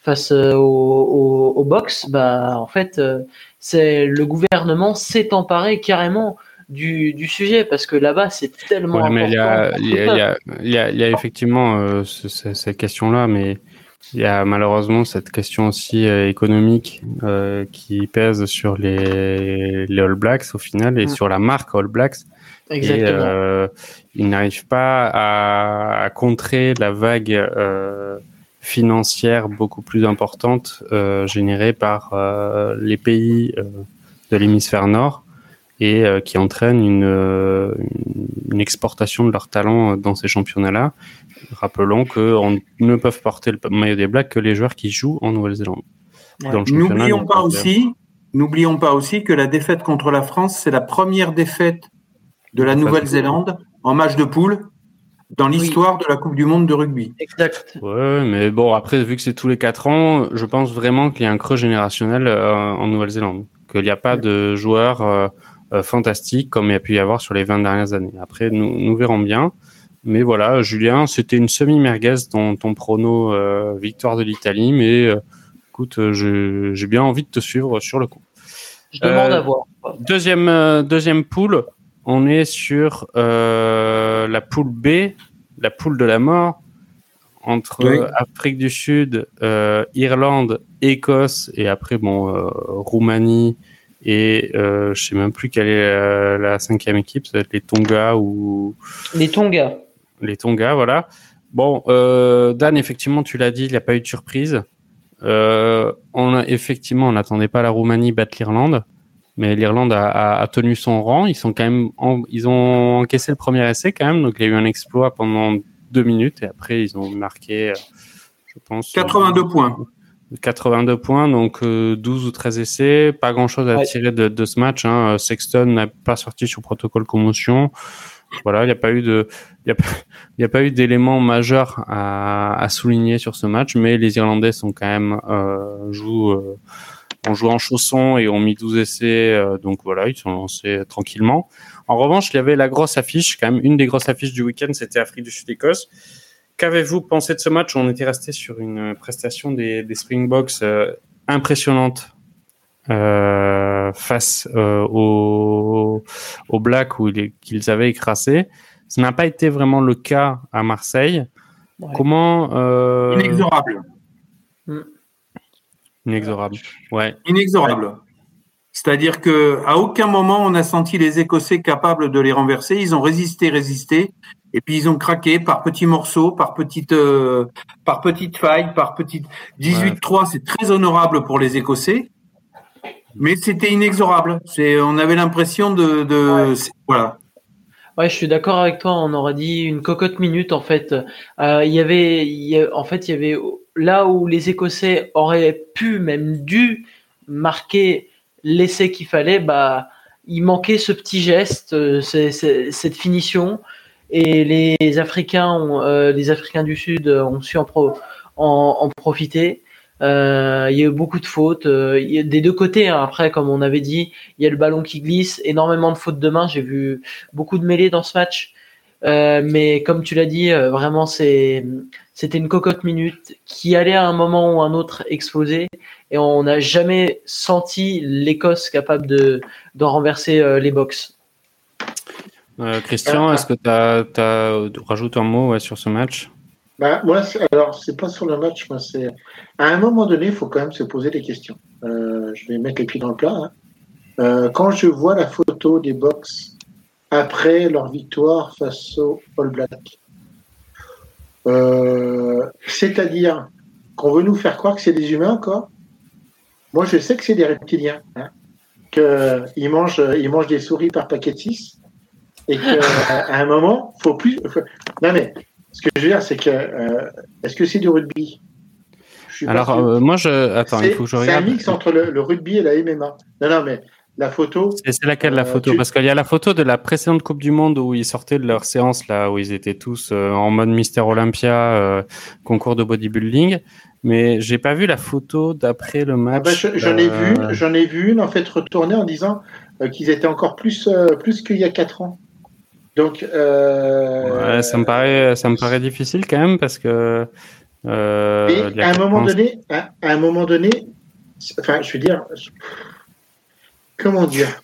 face euh, au, au, au box, bah en fait, euh, c'est le gouvernement s'est emparé carrément du, du sujet parce que là-bas c'est tellement Ouais, mais il y a, important. il y y y y a effectivement euh, ce- ce- cette question-là, mais il y a malheureusement cette question aussi euh, économique euh, qui pèse sur les, les All Blacks au final et Mm. sur la marque All Blacks. Exactement. Et euh, ils n'arrivent pas à, à contrer la vague euh, financière beaucoup plus importante euh, générée par euh, les pays euh, de l'hémisphère nord et euh, qui entraîne une, euh, une exportation de leurs talents dans ces championnats-là. Rappelons qu'on ne peuvent porter le maillot des Blacks que les joueurs qui jouent en Nouvelle-Zélande. Ouais. N'oublions pas aussi, n'oublions pas aussi que la défaite contre la France, c'est la première défaite de la Nouvelle-Zélande en match de poule dans l'histoire de la Coupe du Monde de rugby. Exact. Ouais, mais bon, après, vu que c'est tous les quatre ans, je pense vraiment qu'il y a un creux générationnel euh, en Nouvelle-Zélande. Qu'il n'y a pas de joueurs euh, fantastiques comme il y a pu y avoir sur les 20 dernières années. Après, nous, nous verrons bien. Mais voilà, Julien, c'était une semi-merguez dans ton prono euh, victoire de l'Italie. Mais euh, écoute, j'ai bien envie de te suivre sur le coup. Je demande Euh, à voir. Deuxième, euh, deuxième poule, on est sur euh, la poule B, la poule de la mort, entre Oui. Afrique du Sud, euh, Irlande, Écosse, et après, bon, euh, Roumanie, et euh, je sais même plus quelle est euh, la cinquième équipe, ça va être les Tonga ou Les Tonga. les Tonga, voilà. Bon, euh, Dan, effectivement, tu l'as dit, il n'y a pas eu de surprise. Euh, on a, effectivement, on n'attendait pas la Roumanie battre l'Irlande, mais l'Irlande a, a- a tenu son rang. Ils sont quand même, en- ils ont encaissé le premier essai quand même, donc il y a eu un exploit pendant deux minutes et après ils ont marqué, je pense, 82 points. 82 points, donc euh, 12 ou 13 essais, pas grand chose à Ouais. tirer de, de ce match. Hein. Sexton n'a pas sorti sur protocole commotion. Voilà, il n'y a pas eu de, il y a, pas- il y a pas eu d'éléments majeurs à, à souligner sur ce match, mais les Irlandais sont quand même euh, jouent, euh, ont joué en chaussons et ont mis 12 essais, euh, donc voilà, ils sont lancés tranquillement. En revanche, il y avait la grosse affiche, quand même une des grosses affiches du week-end, c'était Afrique du Sud-Écosse. Qu'avez-vous pensé de ce match? On était resté sur une prestation des, des Springboks euh, impressionnante euh, face euh, aux, aux Blacks où qu'ils avaient écrasé. Ce n'a pas été vraiment le cas à Marseille. Ouais. Comment euh, Inexorable. Inexorable. Ouais. Inexorable. C'est-à-dire que à aucun moment on a senti les Écossais capables de les renverser. Ils ont résisté, résisté, et puis ils ont craqué par petits morceaux, par petites, euh, par petites failles, par petites. 18-3, c'est très honorable pour les Écossais, mais c'était inexorable. C'est, on avait l'impression de, voilà. Ouais, je suis d'accord avec toi. On aurait dit une cocotte minute en fait. Euh, Il y avait, il y a- en fait, il y avait là où les Écossais auraient pu, même dû marquer l'essai qu'il fallait. Bah, il manquait ce petit geste, euh, c'est- c'est- cette finition. Et les Africains, ont, euh, les Africains du Sud ont su en, pro- en, en profiter. Euh, il y a eu beaucoup de fautes euh, il y a des deux côtés. hein. Après, comme on avait dit, il y a le ballon qui glisse, énormément de fautes de main. J'ai vu beaucoup de mêlées dans ce match. Euh, mais comme tu l'as dit, euh, vraiment, c'est, c'était une cocotte minute qui allait à un moment ou un autre exploser. Et on n'a jamais senti l'Écosse capable de, de renverser euh, les box. Euh, Christian, est-ce que tu as, rajoutes un mot sur ce match? Bah, moi, alors, c'est pas sur le match, moi, c'est. À un moment donné, il faut quand même se poser des questions. Euh, je vais mettre les pieds dans le plat. Hein. Euh, quand je vois la photo des box après leur victoire face au All Black, euh, c'est-à-dire qu'on veut nous faire croire que c'est des humains encore? Moi, je sais que c'est des reptiliens, hein, qu'ils mangent, ils mangent des souris par paquet de 6 et qu'à un moment, faut plus. Non mais ce que je veux dire, c'est que euh, est-ce que c'est du rugby? Alors, euh, moi, je. Attends, il faut que je regarde. C'est un mix entre le, rugby et la MMA. Non, non, mais la photo. C'est laquelle la euh, photo Parce qu'il y a la photo de la précédente Coupe du Monde où ils sortaient de leur séance, là, où ils étaient tous en mode Mister Olympia, concours de bodybuilding. Mais j'ai pas vu la photo d'après le ah bah, match. j'en ai vu, j'en ai vu une en fait retourner en disant qu'ils étaient encore plus, plus qu'il y a 4 ans. Donc, euh, ça me paraît, ça me paraît difficile quand même parce que. Euh, à un moment donné, à, un moment donné, enfin, je veux dire, comment dire,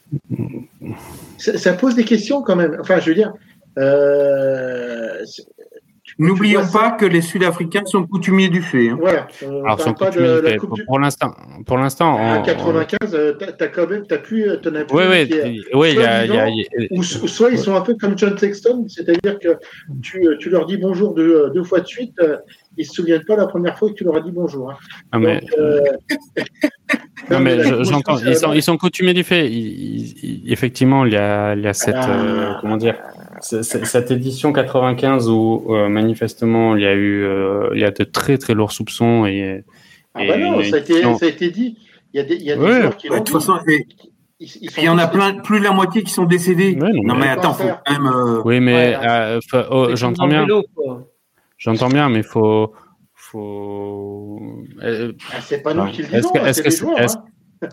ça, pose des questions quand même. Enfin, je veux dire, euh, N'oublions pas que les Sud-Africains sont coutumiers du fait. Hein. Voilà. Alors, sont pas de la coupe pour, l'instant, pour l'instant, en 95, tu as quand même, t'as pu, t'en as Oui, oui, oui, il y a, Ou, soit ils sont un peu comme John Sexton, c'est-à-dire que tu, tu, leur dis bonjour deux, deux fois de suite, euh, ils se souviennent pas la première fois que tu leur as dit bonjour. Hein. Ah, mais... Euh, non, mais j'entends. Ils sont, ils sont coutumiers du fait. effectivement, il y a, il y a cette, ah. euh, comment dire, cette édition 95 où euh, manifestement il y a eu, euh, il y a de très très lourds soupçons et. Ah bah non, ça a, été, ça a, été, dit. Il y a des, il y a des ouais. qui de toute façon, il y en a plein, plus de la moitié qui sont décédés. non, non, mais, attends, faut quand même. Oui, mais oh, j'entends bien. J'entends bien, mais faut faut. Ah, c'est pas nous qui le disons, est-ce que, est-ce,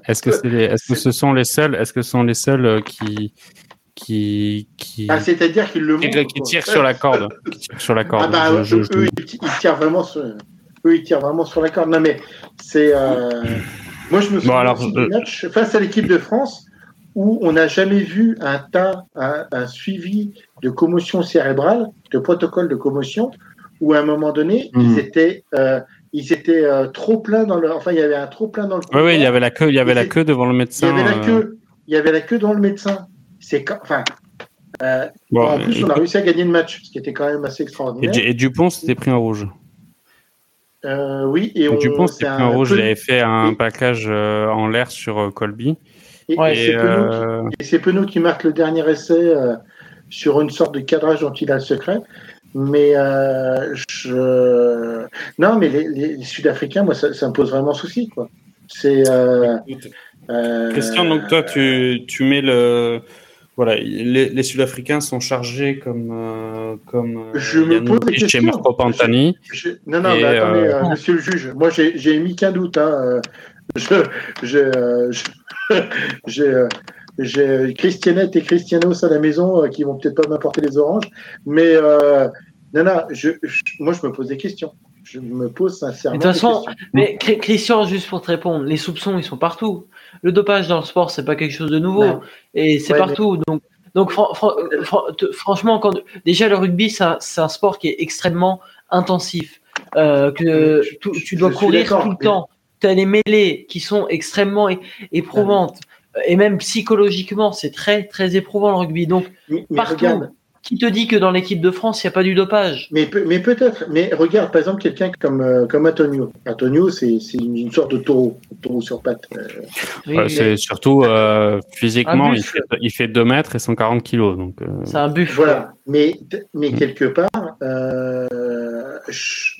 est-ce que, c'est est-ce que ce sont les seuls, est-ce que ce sont les seuls qui qui qui, ah, c'est-à-dire qu'ils le montrent, qui, tirent sur la corde, sur la corde. Ah bah, je, eux, je... Ils tirent vraiment sur, eux, ils tirent vraiment sur la corde. Non mais c'est, euh... moi je me souviens bon, alors, du euh... match face à l'équipe de France où on n'a jamais vu un tas, un, un, suivi de commotion cérébrale, de protocole de commotion, où à un moment donné, mmh. ils étaient, euh, ils étaient euh, trop pleins dans le, enfin il y avait un trop plein dans le. Oui, oui, il y avait la queue, il y avait la queue devant le médecin. Il y avait la queue, il y avait la queue devant le médecin c'est enfin. Euh, en plus, on a réussi à gagner le match, ce qui était quand même assez extraordinaire. Et, Dupont s'était pris en rouge. Euh, oui, et, on, Dupont s'était pris en rouge. Il avait fait un package euh, en l'air sur Colby. Et, c'est Penaud qui, marque le dernier essai sur une sorte de cadrage dont il a le secret. Mais je... non, mais les, Sud-Africains, moi, ça, ça, me pose vraiment souci, quoi. C'est. Christian, donc toi, tu, tu mets le voilà, les, Sud-Africains sont chargés comme euh, comme euh, je me pose des chez Marco Pantani. non, non, mais attendez, euh, Monsieur le juge, moi j'ai mis qu'un doute. Hein, j'ai Christianette et Christianos à la maison qui vont peut-être pas m'apporter les oranges, mais non, non, je, moi je me pose des questions. Je me pose sincèrement. De toute façon, mais Christian, juste pour te répondre, les soupçons ils sont partout le dopage dans le sport, c'est pas quelque chose de nouveau. Et c'est partout. Donc, donc franchement, quand, déjà le rugby, c'est un, sport qui est extrêmement intensif. Euh, que tu dois courir tout le temps. Tu as les mêlées qui sont extrêmement éprouvantes. Et même psychologiquement, c'est très, très éprouvant le rugby. Donc, partout, qui te dit que dans l'équipe de France, il n'y a pas du dopage? Mais, mais peut-être. Mais regarde, par exemple, quelqu'un comme, euh, comme Antonio. Antonio, c'est une, sorte de taureau, taureau sur pattes. Euh. c'est surtout euh, physiquement, il fait, il fait, 2 mètres et 140 kilos. Donc, C'est un buffle. Voilà. Mais, mais quelque part.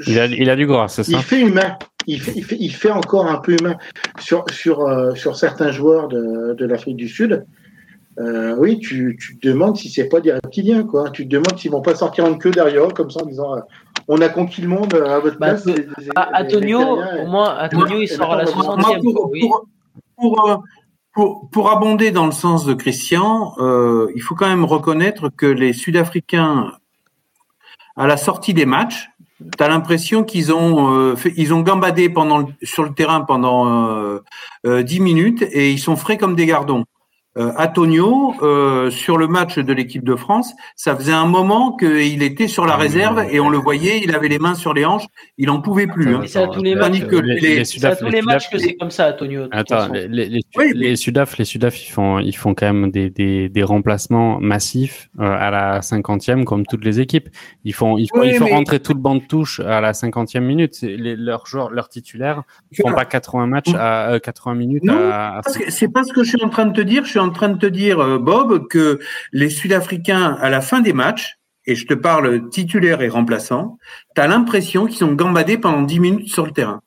il, a, il, a, du gras, c'est ça? Il fait humain. Il fait, il fait, il fait encore un peu humain. Sur, sur, sur certains joueurs de, de l'Afrique du Sud, euh, oui, tu, tu, te demandes si c'est pas des reptiliens, quoi. Tu te demandes s'ils vont pas sortir en queue derrière, comme ça, en disant euh, on a conquis le monde à votre bah, place. Antonio, au moins, Antonio, il sort à la 60e. Pour, pour, euh, pour, pour, abonder dans le sens de Christian, euh, il faut quand même reconnaître que les Sud-Africains, à la sortie des matchs, tu as l'impression qu'ils ont, euh, fait, ils ont gambadé pendant sur le terrain pendant euh, 10 minutes et ils sont frais comme des gardons. Euh, Antonio, euh, sur le match de l'équipe de France, ça faisait un moment qu'il était sur la Ah, réserve et on le voyait, il avait les mains sur les hanches, il en pouvait plus. hein. C'est à tous les matchs, que les- c'est à comme ça, Antonio. Attends, les, les, les, Oui, mais- les Sudaf, les Sudaf, ils font, ils font quand même des, des, des remplacements massifs euh, à la cinquantième, comme toutes les équipes. Ils font, ils font, Oui, ils font mais- rentrer tout le banc de touche à la cinquantième minute. Leurs joueurs, leurs titulaires, ils font pas 80 matchs à euh, 80 minutes Non, à, à- C'est pas ce que je suis en train de te dire. Je suis en train de te dire, euh, Bob, que les Sud-Africains, à la fin des matchs, et je te parle titulaire et remplaçant, tu as l'impression qu'ils ont gambadé pendant 10 minutes sur le terrain.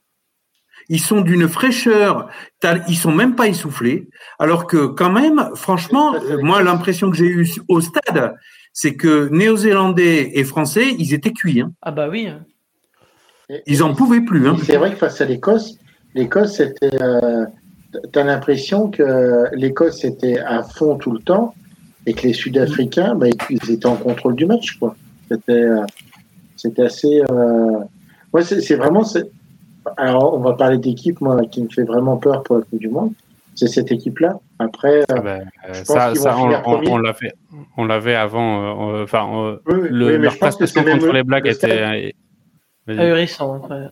Ils sont d'une fraîcheur, t'as- ils sont même pas essoufflés, alors que quand même, franchement, moi l'impression que j'ai eue au stade, c'est que Néo-Zélandais et Français, ils étaient cuits. hein. Ah bah oui. hein. Ils en pouvaient plus. hein. C'est vrai que face à l'Écosse, l'Écosse, c'était. Euh, T'as l'impression que l'Écosse était à fond tout le temps et que les Sud-Africains, bah, ils étaient en contrôle du match, quoi. C'était, euh, c'était assez. Euh... Ouais, c'est c'est vraiment. c'est- Alors, on va parler d'équipe, moi, qui me fait vraiment peur pour la Coupe du Monde. C'est cette équipe-là. Après, euh, Ah ben, euh, je pense ça, ça, on, on, on l'avait, on l'avait avant. euh, euh, Enfin, euh, oui, oui, le, oui, leur je pense que prestation c'est même contre les Blacks était. Ahurissant. après.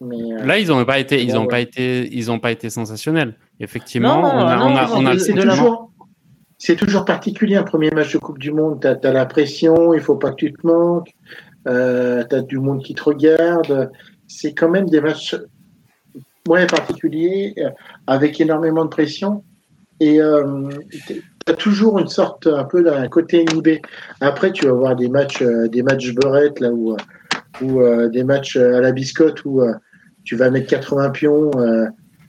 Mais, euh, Là, ils n'ont pas été, ils Bon, ont ouais. pas été, ils ont pas été sensationnels. Effectivement, Non, on a, on a, a c'est toujours, c'est toujours particulier un premier match de Coupe du Monde. T'as as la pression, il faut pas que tu te manques. Euh, t'as du monde qui te regarde. C'est quand même des matchs ouais, particuliers euh, avec énormément de pression. Et euh, t'as toujours une sorte un peu d'un côté inhibé. Après, tu vas voir des matchs, euh, des matchs beurettes là où, ou euh, des matchs à la biscotte où euh, tu vas mettre 80 pions euh,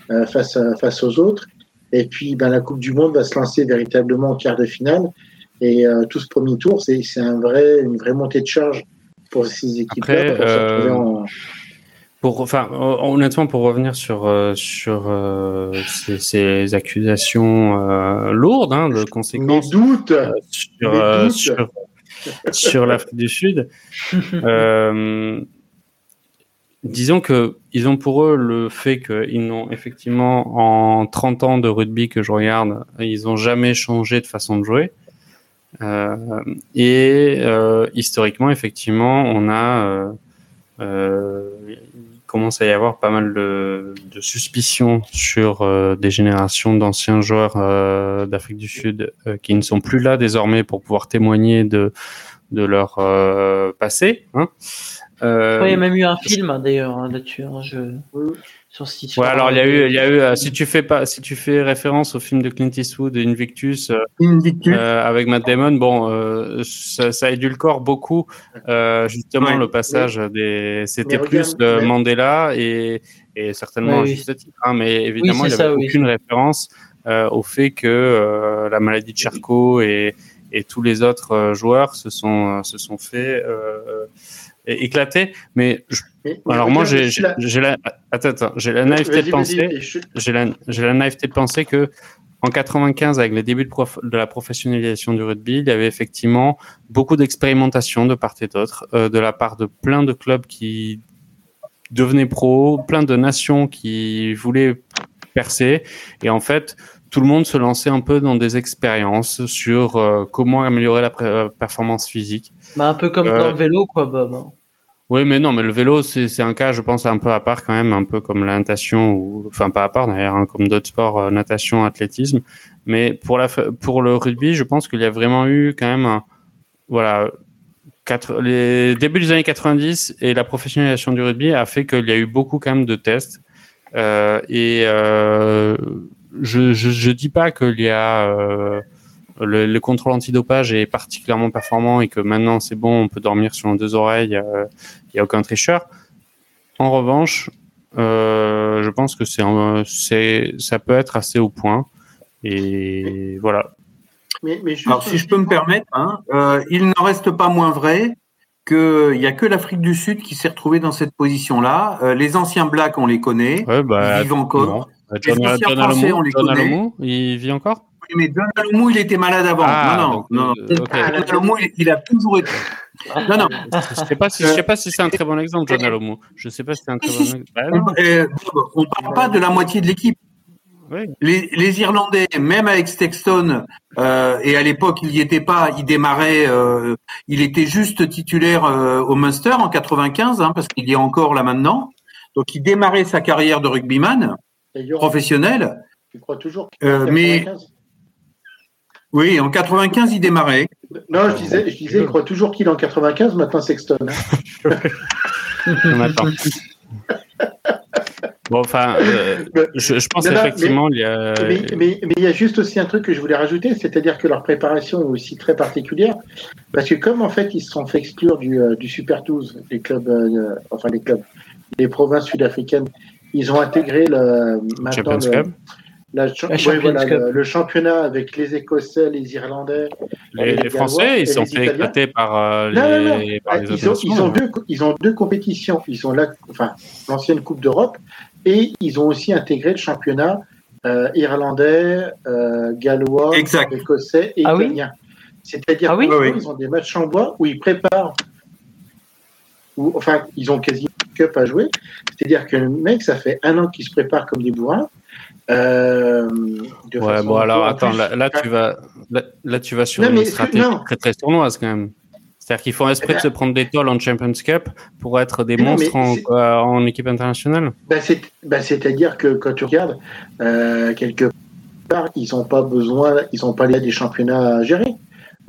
euh, face à, face aux autres. Et puis, ben, la Coupe du Monde va se lancer véritablement en quart de finale. Et euh, tout ce premier tour, c'est c'est un vrai, une vraie montée de charge pour ces équipes-là. Pour euh, en- enfin, hon- honnêtement, pour revenir sur sur euh, ces, ces accusations lourdes hein, de Mes conséquences doutes, sur mes doutes. sur, sur l'Afrique du Sud, disons que ils ont pour eux le fait qu'ils n'ont effectivement en 30 ans de rugby que je regarde, ils n'ont jamais changé de façon de jouer. Euh, et euh, historiquement, effectivement, on a euh, euh, il commence à y avoir pas mal de, de suspicions sur des générations d'anciens joueurs d'Afrique du Sud qui ne sont plus là désormais pour pouvoir témoigner de de leur passé. Hein. Euh, Ouais, il y a même eu un film hein, d'ailleurs hein, là-dessus. hein, je... Sur ce Ouais, alors il y a eu, il y a eu, euh, si tu fais pas, si tu fais référence au film de Clint Eastwood, Invictus, euh, Invictus. euh, avec Matt Damon, bon, euh, ça, ça édulcore beaucoup euh, justement Ouais. le passage des. C'était plus regarde, Mandela et, et certainement oui. juste titre, hein, mais évidemment Oui, il n'y avait ça, oui. aucune référence euh, au fait que euh, la maladie de Charcot et, et tous les autres joueurs se sont se sont fait é- éclater. Mais je- alors moi j'ai j'ai la attends, attends, j'ai la naïveté de penser je- j'ai la, j'ai la naïveté de penser que en 95, avec les débuts de, prof- de la professionnalisation du rugby, il y avait effectivement beaucoup d'expérimentation de part et d'autre, euh, de la part de plein de clubs qui devenaient pros, plein de nations qui voulaient percer, et en fait, tout le monde se lançait un peu dans des expériences sur euh, comment améliorer la euh, performance physique. Bah, un peu comme Euh, dans le vélo, quoi, Bob. hein. Oui, mais non, mais le vélo, c'est un cas, je pense, un peu à part quand même, un peu comme la natation, ou enfin pas à part d'ailleurs, hein, comme d'autres sports, natation, athlétisme. Mais pour la pour le rugby, je pense qu'il y a vraiment eu quand même, un, voilà, quatre, les débuts des années 90 et la professionnalisation du rugby a fait qu'il y a eu beaucoup quand même de tests. Euh, et euh, je, je je dis pas qu'il y a euh, le, le contrôle antidopage est particulièrement performant et que maintenant c'est bon, on peut dormir sur nos deux oreilles, il n'y a aucun tricheur. En revanche, euh, je pense que c'est, ça peut être assez au point. Et voilà. mais- mais juste- Alors, si je peux me permettre, hein, euh, il n'en reste pas moins vrai qu'il n'y a que l'Afrique du Sud qui s'est retrouvée dans cette position-là. Euh, les anciens Blacks, on les connaît. Ouais, bah, Ils vivent encore. non. Les John, anciens John Français, Alomou, on les John connaît. Alomou, il vit encore? Oui, Mais John Alomou, il était malade avant. Ah, non, non, donc, non. non. euh. John Alomou, il, il a toujours été. Non, non. Je sais pas si, je sais pas si c'est un très bon exemple, John Alomou. Je sais pas si c'est un très bon exemple. Bah. On, euh, on parle pas de la moitié de l'équipe. Les, les, Irlandais, même avec Stexton, euh, et à l'époque il n'y était pas, il démarrait, euh, il était juste titulaire euh, au Munster en 95, hein, parce qu'il y est encore là maintenant. Donc il démarrait sa carrière de rugbyman professionnel. Tu crois toujours euh, mais oui, en 95 il démarrait. Non, je disais, je disais, il croit toujours qu'il est en 95. Maintenant Sexton. Hein. Bon, enfin, euh, je, pense effectivement, mais, il y a. Mais, il y a juste aussi un truc que je voulais rajouter, c'est-à-dire que leur préparation est aussi très particulière, parce que comme en fait ils se sont fait exclure du, euh, du Super 12, les clubs, euh, enfin les clubs, les provinces sud-africaines, ils ont intégré le maintenant le, la, voilà, le, le, championnat avec les Écossais, les Irlandais, les, les, les Français, ils sont fait éclater par, les, non, non, non. Par les ils, ont, ils, ont deux, ils ont deux compétitions. Ils ont la, enfin, l'ancienne Coupe d'Europe et ils ont aussi intégré le championnat euh, irlandais, euh, gallois, exact. écossais et ah italien. Oui C'est-à-dire ah oui qu'ils ont des matchs en bois où ils préparent, où, enfin, ils ont quasi cup à jouer. C'est-à-dire que le mec, ça fait un an qu'il se prépare comme des bourrins. Euh, de ouais, bon, alors attends, là, là, tu vas, là, là, tu vas sur non, une stratégie non. très très tournoise quand même. C'est-à-dire qu'ils font esprit de se prendre des tolls en Champions Cup pour être des non, monstres en, euh, en, équipe internationale bah C'est-à-dire que quand tu regardes, euh, quelque part, ils n'ont pas besoin, ils n'ont pas des championnats à gérer.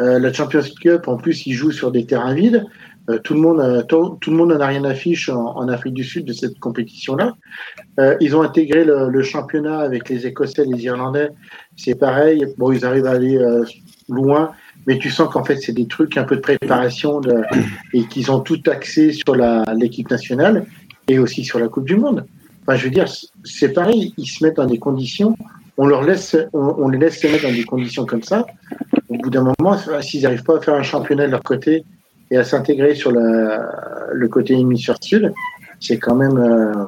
Euh, la Champions Cup, en plus, ils jouent sur des terrains vides. Euh, tout le monde, tout, tout, le monde a rien affiche en, en, Afrique du Sud de cette compétition-là. Euh, ils ont intégré le, championnat avec les Écossais, les Irlandais. C'est pareil. Bon, ils arrivent à aller loin mais tu sens qu'en fait c'est des trucs un peu de préparation et qu'ils ont tout axé sur l'équipe nationale et aussi sur la Coupe du Monde. Enfin, je veux dire, c'est pareil, ils se mettent dans des conditions, on leur laisse, on, on, les laisse se mettre dans des conditions comme ça. Au bout d'un moment, s'ils n'arrivent pas à faire un championnat de leur côté et à s'intégrer sur la, le côté hémisphère sud, c'est quand même, euh,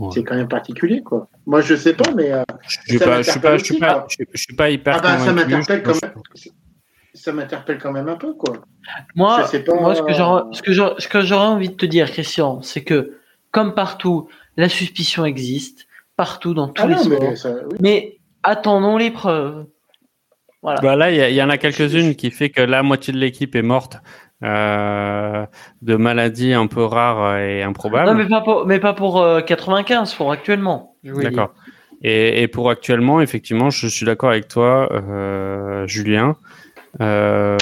ouais. c'est quand même particulier, quoi. Moi, je sais pas, mais euh, je suis pas, je suis pas, je suis pas, je suis pas hyper. Ah ben, ça m'interpelle quand même ça m'interpelle quand même un peu, quoi. Moi, pas, moi ce que j'aurais, ce que j'aurais envie de te dire, Christian, c'est que, comme partout, la suspicion existe, partout dans tous ah les non, sports. Mais, ça, oui. mais, attendons les preuves. Voilà. Bah là, il y, y, en a quelques-unes qui fait que la moitié de l'équipe est morte euh, de maladies un peu rares et improbables. Non, mais pas pour, mais pas pour euh, 95, pour actuellement. D'accord. Et, et, pour actuellement, effectivement, je suis d'accord avec toi, euh, Julien. Euh,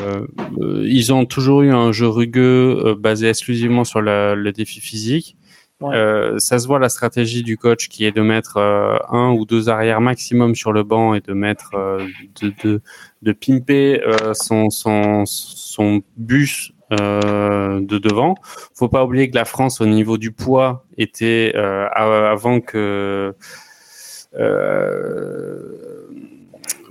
ils ont toujours eu un jeu rugueux euh, basé exclusivement sur la, le défi physique. Ouais. Euh, ça se voit la stratégie du coach qui est de mettre euh, un ou deux arrières maximum sur le banc et de mettre euh, de, de, de pimper euh, son, son, son bus euh, de devant. Faut pas oublier que la France au niveau du poids était avant que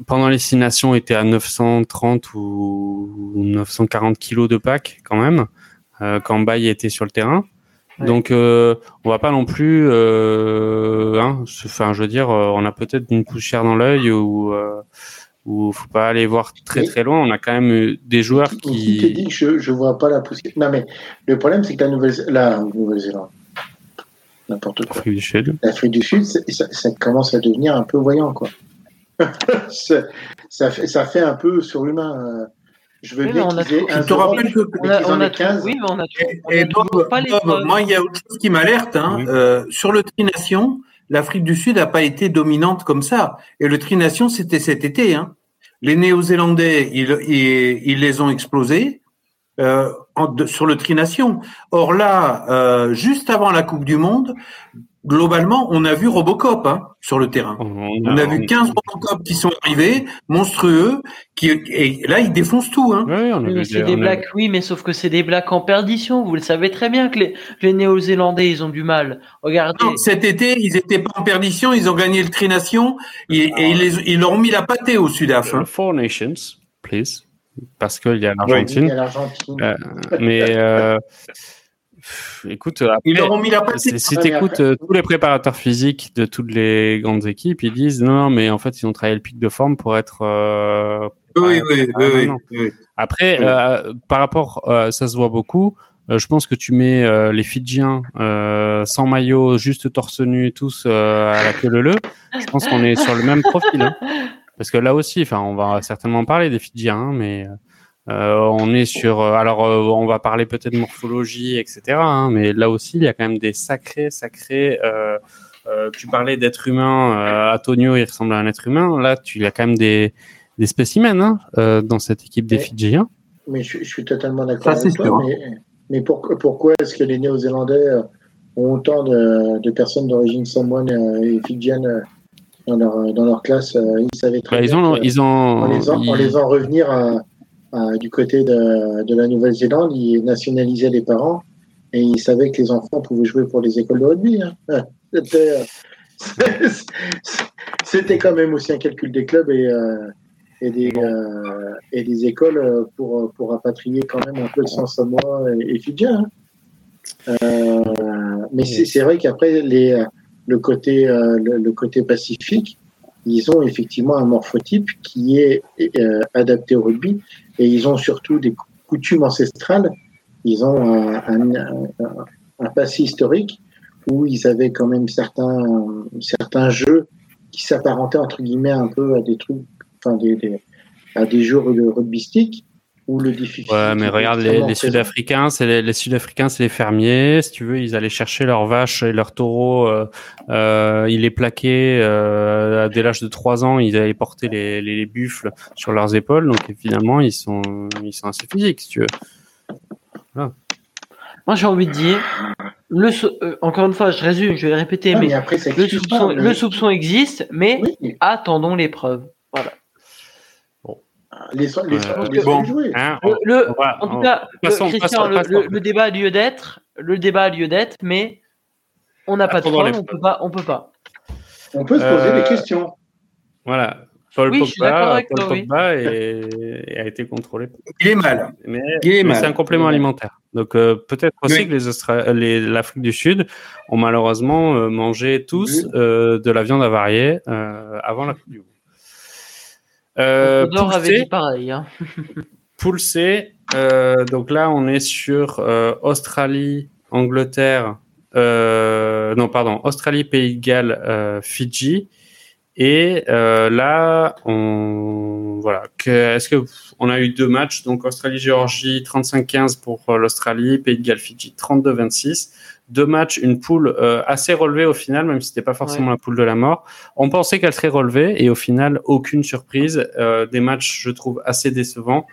pendant les six nations était à 930 ou 940 kilos de pack quand même euh, quand Baye était sur le terrain. Ouais. Donc euh, on va pas non plus, euh, hein, enfin je veux dire, euh, on a peut-être une poussière dans l'œil ou euh, ou faut pas aller voir très très loin. On a quand même des joueurs qui. qui dit que je je vois pas la poussière. Non mais le problème c'est que la Nouvelle la Nouvelle-Zélande n'importe quoi. L'Afrique du Sud. L'Afrique du Sud, ça, ça, commence à devenir un peu voyant quoi. ça, fait, ça fait un peu surhumain. Je veux oui, bien qu'ils aient un te rappelle que on a, on a 15. Oui, mais on a, on et, a Bob, pas les Bob, moi, il y a autre chose qui m'alerte. Hein. Oui. Euh, sur le Trination, l'Afrique du Sud n'a pas été dominante comme ça. Et le Trination, c'était cet été. Hein. Les Néo-Zélandais, ils, les ont explosés. Euh, sur le Trination. Or là, euh, juste avant la Coupe du Monde, globalement, on a vu Robocop hein, sur le terrain. On a, on a vu 15 Robocop qui sont arrivés, monstrueux, qui et là ils défoncent tout. Hein. Oui, c'est des blacks, a... oui, mais sauf que c'est des blacks en perdition. Vous le savez très bien que les, les Néo-Zélandais ils ont du mal. Regardez. Non, cet été ils étaient pas en perdition, ils ont gagné le Trination et, et ils, les, ils leur ont mis la pâtée au Sud-Af. Hein. Four Nations, please, parce qu'il y a l'Argentine. Oui, euh, mais euh, écoute, après, ils leur ont mis la Si, si tu écoutes euh, tous les préparateurs physiques de toutes les grandes équipes, ils disent non, mais en fait, ils ont travaillé le pic de forme pour être. Euh, oui, oui, oui, oui, Après, euh, par rapport, euh, ça se voit beaucoup. je pense que tu mets les Fidjiens sans maillot, juste torse nu, tous à la queue leu. Je pense qu'on est sur le même profil. Hein. Parce que là aussi, enfin, on va certainement parler des Fidjiens, hein, mais on est sur. alors, on va parler peut-être de morphologie, etc. Hein, mais là aussi, il y a quand même des sacrés, sacrés. tu parlais d'être humain. Antonio, il ressemble à un être humain. Là, tu il y a quand même des des spécimens hein, dans cette équipe des Fidjiens. Mais je, suis totalement d'accord avec toi. Mais, pourquoi est-ce que les Néo-Zélandais ont autant de, personnes d'origine samoane et fidjienne dans leur, dans leur classe Ils savaient très bah, bien. Ils ont, ils ont, en, les en, les revenir du côté de, la Nouvelle-Zélande, ils nationalisaient les parents et ils savaient que les enfants pouvaient jouer pour les écoles de rugby. Hein. C'était quand même aussi un calcul des clubs et, euh, des écoles euh, pour, rapatrier quand même un peu de sang samoa et, et fidjien. Hein. Euh, mais c'est vrai qu'après, le, côté pacifique, ils ont effectivement un morphotype qui est adapté au rugby et ils ont surtout des coutumes ancestrales. Ils ont un, un, un, passé historique où ils avaient quand même certains, certains jeux qui s'apparentaient entre guillemets un peu à des trucs enfin des, des, à des jours de rugbyistique où le difficile. Ouais, mais regarde, les, les Sud-Africains, c'est les, les Sud-Africains, c'est les fermiers. Si tu veux, ils allaient chercher leurs vaches et leurs taureaux. Euh, euh, ils les plaquaient euh, dès l'âge de 3 ans. Ils allaient porter les, les, les, buffles sur leurs épaules. Donc finalement, ils sont, ils sont assez physiques, si tu veux. Voilà. Moi, j'ai envie de dire, le euh, encore une fois, je résume, je vais répéter, mais, mais après, le, soupçon, pas, mais... le, soupçon, existe, mais oui. attendons l'épreuve. Voilà. Les, les, euh, les bon, hein, on, le, va, en tout cas, Christian. Le, le, débat a lieu d'être, le débat a lieu d'être, mais on n'a pas de preuves, on peut pas, on peut pas. On peut se poser euh, des questions. Voilà. Paul oui, Pogba, Paul toi, Pogba oui. est, a été contrôlé. Il est mal. Mais, mais c'est un complément alimentaire. Donc euh, peut-être aussi oui. que les, Austra les l'Afrique du Sud ont malheureusement euh, mangé tous euh, de la viande avariée avant la Coupe du Monde. Euh, poule avait dit pareil. Hein. euh, donc là on est sur euh, Australie, Angleterre, euh, non pardon, Australie, Pays de Galles, Fidji. Et là, on voilà. Est-ce que on a eu deux matchs donc Australie-Géorgie 35-15 pour l'Australie, Pays de Galles, Fidji 32-26 deux matchs, une poule euh, assez relevée au final, même si c'était pas forcément ouais. la poule de la mort. On pensait qu'elle serait relevée et au final, aucune surprise. Euh, des matchs, je trouve, assez décevants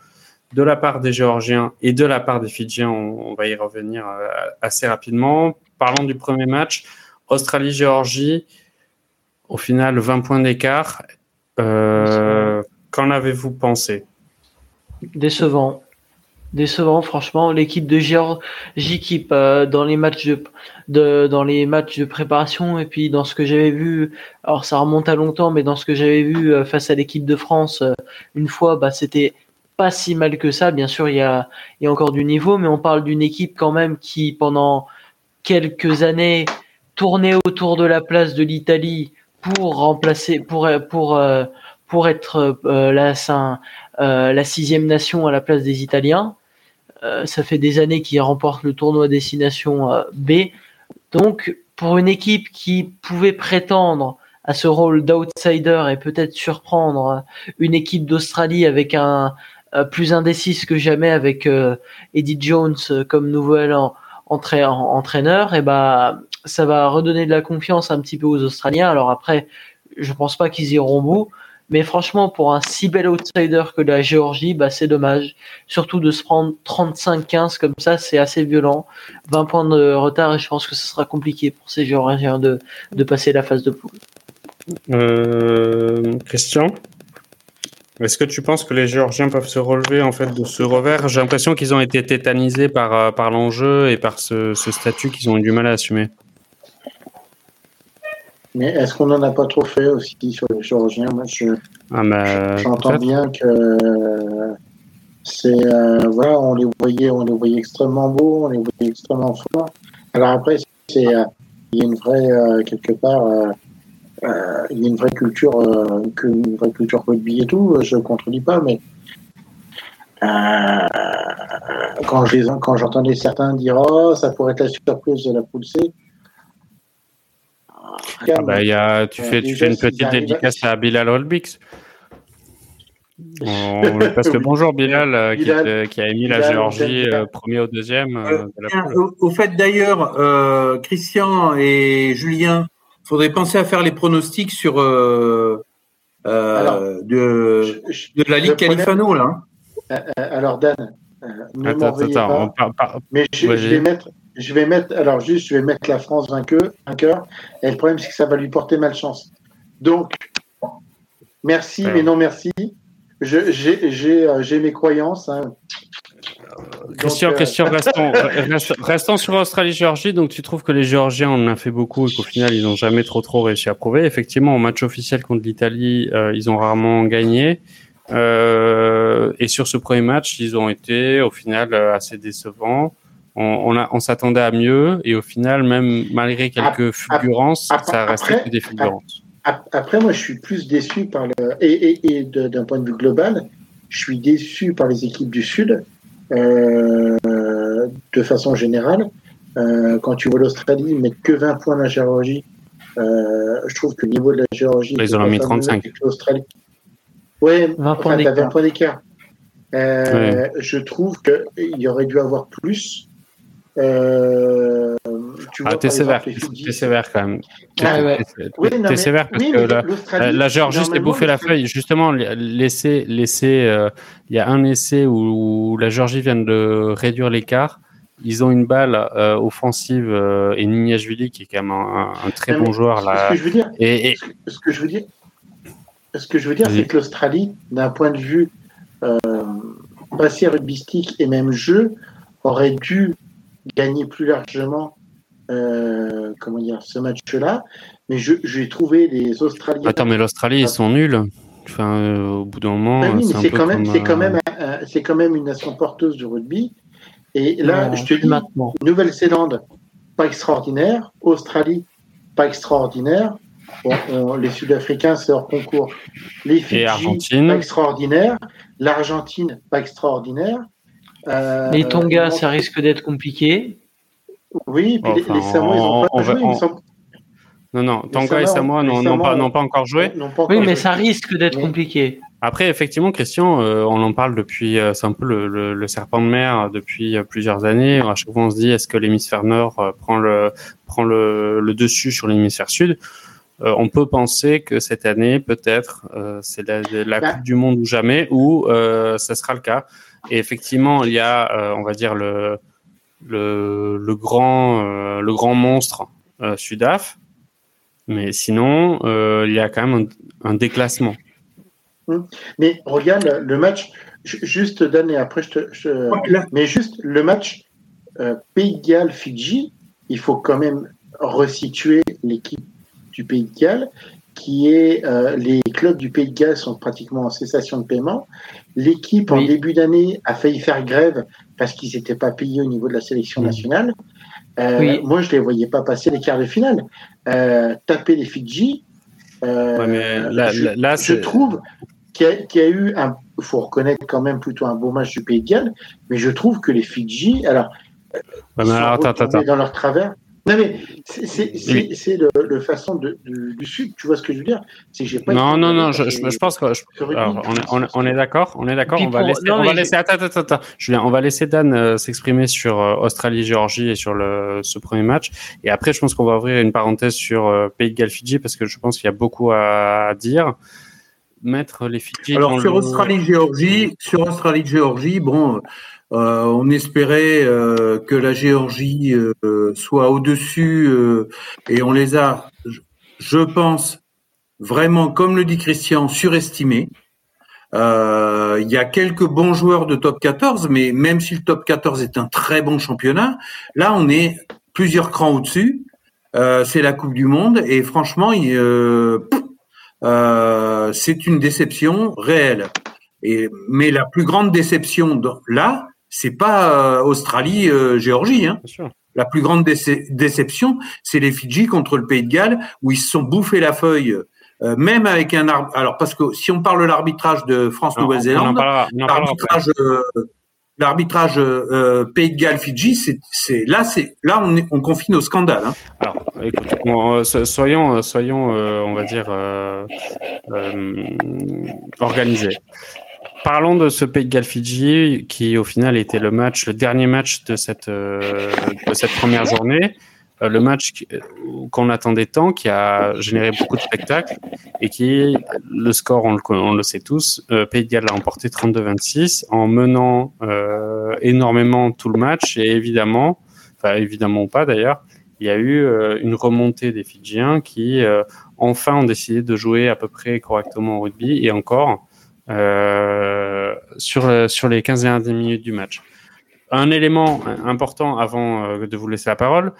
de la part des Géorgiens et de la part des Fidjiens. On, on va y revenir euh, assez rapidement. Parlons du premier match, Australie-Géorgie. Au final, 20 points d'écart. Qu'en avez-vous pensé? Décevant décevant franchement. L'équipe de Géorgie qui euh, dans les matchs de, de, dans les matchs de préparation et puis dans ce que j'avais vu alors ça remonte à longtemps mais dans ce que j'avais vu euh, face à l'équipe de France euh, une fois bah c'était pas si mal que ça. Bien sûr il y a il y a encore du niveau mais on parle d'une équipe quand même qui pendant quelques années tournait autour de la place de l'Italie pour remplacer pour pour pour être la, la sixième nation à la place des Italiens. euh, ça fait des années qu'il remporte le tournoi destination euh, B. Donc, pour une équipe qui pouvait prétendre à ce rôle d'outsider et peut-être surprendre une équipe d'Australie avec un euh, plus indécis que jamais avec Eddie Jones comme nouvel entraîneur, et bah ça va redonner de la confiance un petit peu aux Australiens. Alors après, je pense pas qu'ils iront au bout, mais franchement, pour un si bel outsider que la Géorgie, bah, c'est dommage. Surtout de se prendre 35-15 comme ça, c'est assez violent. 20 points de retard et je pense que ce sera compliqué pour ces Géorgiens de, passer la phase de poule. Euh, Christian? Est-ce que tu penses que les Géorgiens peuvent se relever en fait de ce revers? J'ai l'impression qu'ils ont été tétanisés par, euh, l'enjeu et par ce statut qu'ils ont eu du mal à assumer. Mais est-ce qu'on n'en a pas trop fait aussi sur les chirurgiens? Moi, je, ah j'entends bien que c'est euh, voilà, on les voyait, on les voyait extrêmement beaux, on les voyait extrêmement forts. Alors après, c'est euh, il y a une vraie euh, quelque part, il y a une vraie culture, une vraie culture rugby et tout. Je ne contredis pas, mais quand je les- quand j'entendais certains dire oh ça pourrait être la surprise de la poule C. Ah bah, il y a, tu Euh, fais, tu fais une petite dédicace à Bilal Olbix. On- Parce que Oui. bonjour Bilal, euh, qui, Bilal- était- qui a émis la Géorgie Bilal. euh, premier au deuxième de la au, au fait d'ailleurs, euh, Christian et Julien, faudrait penser à faire les pronostics sur euh, euh, Alors, de, Je- je- de la Ligue le Califano là. hein. alors Dan, euh, ne Attends, m'en attends, pas, on par- par- mais je, vas-y. je vais mettre, je vais mettre, alors juste, je vais mettre la France vainqueur, vainqueur, et le problème c'est que ça va lui porter malchance. Donc, merci, Ouais. mais non merci. J'ai euh, j'ai mes croyances. hein. Christian, Donc, euh, question, restons, restons, restons sur Australie-Géorgie. Donc, tu trouves que les Géorgiens en ont fait beaucoup et qu'au final, ils n'ont jamais trop trop réussi à prouver. Effectivement, au match officiel contre l'Italie, euh, ils ont rarement gagné. Euh, et sur ce premier match, ils ont été au final assez décevants. On, on, a- on s'attendait à mieux et au final, même malgré quelques fulgurances, ap- ça restait après- que des fulgurances. Ap- Après, moi, je suis plus déçu par le. Et, et, et de- d'un point de vue global, je suis déçu par les équipes du Sud, euh, de façon générale. Euh, quand tu vois l'Australie mettre que 20 points à la Géorgie, euh, je trouve que le niveau de la Géorgie. Ils en ont mis 35. L'Australie. Oui, 20 points enfin, t'as d'écart. 20 points d'écart. Euh, Je trouve qu'il y aurait dû avoir plus. Euh, tu vois, Ah, t'es sévère, t'es sévère quand même. Ah, T'es- ouais. t'es- Oui, sévère parce oui, que la, la, Géorgie s'est normalement, bouffé la feuille. Justement, laisser, laisser, euh, il y a un essai où, où la Géorgie vient de réduire l'écart. Ils ont une balle euh, offensive euh, et Nignashvili qui est quand même un, un très bon joueur Ce là. que je veux dire, Et, et- ce que- ce je veux dire, ce que je veux dire, c'est que l'Australie, d'un point de vue euh, passé rugbystique et même jeu, aurait dû gagner plus largement, euh, comment dire, ce match-là. Mais je, j'ai trouvé les Australiens. attends, mais l'Australie ils sont nuls. Enfin, euh, au bout d'un moment, Ben oui, c'est quand même, comme, c'est quand euh, même, c'est quand même une nation porteuse du rugby. Et là, Non, je te dis, maintenant. Nouvelle-Zélande, pas extraordinaire. Australie, pas extraordinaire. Bon, on- les Sud-Africains, c'est hors concours. Les Fidji, Argentine. pas extraordinaire. L'Argentine, pas extraordinaire. Euh, Les Tonga, bon, ça risque d'être compliqué. Oui, puis les- Enfin, les, Samoa, ils n'ont on- pas va- joué. on-. Non, non, Tonga et Samoa- n'ont pas, encore joué. Oui, mais joué. ça risque d'être compliqué. Après, effectivement, Christian, euh, on en parle depuis, euh, c'est un peu le, le- le serpent de mer euh, depuis euh, plusieurs années. À chaque fois, on se dit, est-ce que l'hémisphère nord euh, prend le prend le, le dessus sur l'hémisphère sud? Euh, On peut penser que cette année, peut-être, euh, c'est la, la Bah. Coupe du Monde ou jamais, où euh, ça sera le cas. Et effectivement, il y a, euh, on va dire le le, le grand euh, le grand monstre euh, Sudaf, mais sinon, euh, il y a quand même un, un déclassement. Mais regarde le- match, ju- juste Dan et après je te. je- mais juste le match euh, Pays de Galles Fidji, il faut quand même resituer l'équipe du Pays de Galles, qui est euh, les clubs du Pays de Galles sont pratiquement en cessation de paiement. L'équipe en début d'année a failli faire grève parce qu'ils n'étaient pas payés au niveau de la sélection nationale. Euh, Oui. Moi, je les voyais pas passer les quarts de finale. Euh, taper les Fidji. euh, Ouais, mais là, je, là, trouve qu'il y, a- qu'il y a eu un, faut reconnaître quand même plutôt un beau match du Pays de Galles, mais je trouve que les Fidji, alors, Ouais, ils mais sont alors, attends, attends. dans leur travers. Non mais c'est le, le façon de, de- du sud, tu vois ce que je veux dire? C'est que j'ai pas. Non, non, non, je, je, je pense que. je- alors, on est, on d'accord, on est d'accord. On va laisser, non, on va laisser. Attends, attends, attends. Julien, on va laisser Dan euh, s'exprimer sur euh, Australie-Géorgie et sur le, ce premier match. Et après, je pense qu'on va ouvrir une parenthèse sur euh, Pays de Galles Fidji parce que je pense qu'il y a beaucoup à, à dire. Mettre les Fidji. Alors dans sur le- Australie-Géorgie, sur Australie-Géorgie, bon, euh, on espérait euh, que la Géorgie euh, soit au-dessus et on les a, je- pense, vraiment, comme le dit Christian, surestimés. Il y a quelques bons joueurs de top 14, mais même si le top 14 est un très bon championnat, là on est plusieurs crans au-dessus. C'est la Coupe du Monde et franchement, c'est une déception réelle. Mais la plus grande déception là, c'est pas euh, Australie, euh, Géorgie. Hein. La plus grande déce- déception, c'est les Fidji contre le Pays de Galles, où ils se sont bouffés la feuille euh, même avec un arbitre. Alors, parce que si on parle de l'arbitrage de France-Nouvelle-Zélande, l'arbitrage, l'arbitrage euh, Pays de Galles Fidji, c'est, là, c'est là on, on confine au scandale. Hein. Alors, écoute, soyons, soyons, on va dire organisés. Parlons de ce Pays de Galles Fidji qui, au final, était le match, le dernier match de cette cette première journée. Euh, le match qu'on attendait tant, qui a généré beaucoup de spectacles et qui, le score, on le, sait tous, euh, Pays de Galles l'a emporté 32-26 en menant euh, énormément tout le match et évidemment, enfin évidemment pas d'ailleurs, il y a eu euh, une remontée des Fidjiens qui enfin ont décidé de jouer à peu près correctement au rugby et encore sur, sur les 15 dernières minutes du match. Un élément important avant de vous laisser la parole,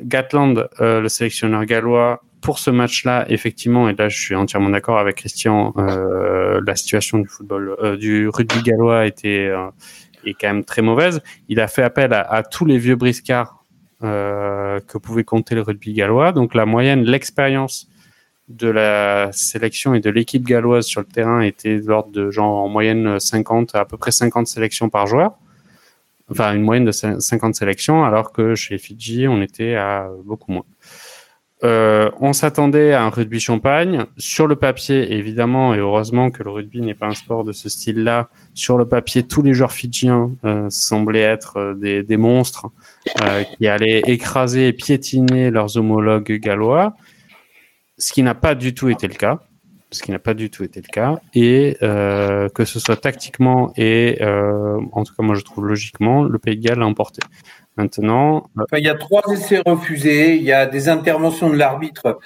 Gatland, euh, le sélectionneur gallois, pour ce match-là, effectivement, et là je suis entièrement d'accord avec Christian, euh, la situation du football, euh, du rugby gallois était est quand même très mauvaise. Il a fait appel à, tous les vieux briscards que pouvait compter le rugby gallois. Donc la moyenne, l'expérience de la sélection et de l'équipe galloise sur le terrain était de l'ordre de genre en moyenne 50, à peu près 50 sélections par joueur enfin une moyenne de 50 sélections, alors que chez Fidji, on était à beaucoup moins. Euh, on s'attendait à un rugby champagne. Sur le papier, évidemment, et heureusement que le rugby n'est pas un sport de ce style-là, sur le papier, tous les joueurs fidjiens euh, semblaient être euh, des, des monstres qui allaient écraser et piétiner leurs homologues gallois, ce qui n'a pas du tout été le cas ce qui n'a pas du tout été le cas, et euh, que ce soit tactiquement et, euh, en tout cas moi je trouve logiquement, le Pays de Galles l'a emporté. Maintenant, euh, il y a trois essais refusés, il y a des interventions de l'arbitre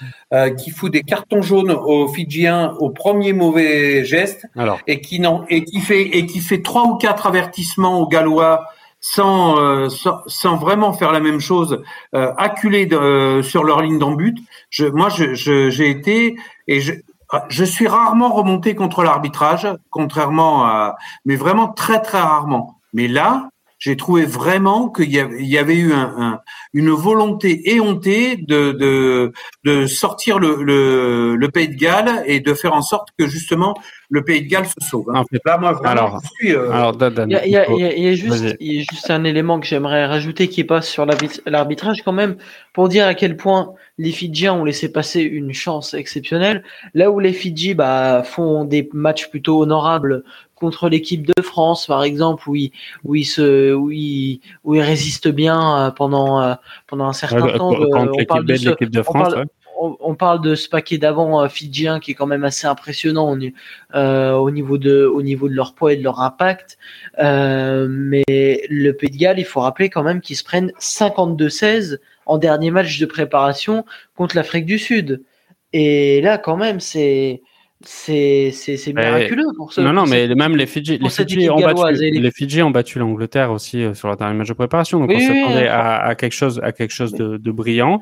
qui fout des cartons jaunes aux Fidjiens au premier mauvais geste, Alors. et qui non, et qui fait et qui fait trois ou quatre avertissements aux Gallois sans, sans, sans, vraiment faire la même chose, euh, acculés de, sur leur ligne d'embut. Je, moi, j'ai je, été et je, ah, je suis rarement remonté contre l'arbitrage, contrairement à, mais vraiment très très rarement. Mais là, j'ai trouvé vraiment qu'il y avait eu un, une volonté éhontée de, de, de sortir le, le, le, Pays de Galles et de faire en sorte que justement le Pays de Galles se sauve. Hein. Là, moi, vraiment, alors, je suis, euh... alors il, y a, il, y a, il, y a, juste, il y a juste un élément que j'aimerais rajouter qui passe sur l'arbitrage quand même pour dire à quel point les Fidjiens ont laissé passer une chance exceptionnelle. Là où les Fidji bah, font des matchs plutôt honorables contre l'équipe de France, par exemple, où ils, où ils se, où ils, où ils résistent bien euh, pendant, euh, pendant un certain temps. on parle de, de France, on parle de ce paquet d'avant euh, fidjien qui est quand même assez impressionnant euh, au niveau de au niveau de leur poids et de leur impact. Euh, mais le Pays de Galles, il faut rappeler quand même qu'ils se prennent 52-16 en dernier match de préparation contre l'Afrique du Sud. Et là, quand même, c'est c'est c'est miraculeux pour ce. Non non mais même les Fidji les Fidji ont battu les... Fidji ont battu l'Angleterre aussi euh, sur leur dernier match de préparation donc on s'attendait à, à, quelque chose à quelque chose de, de brillant.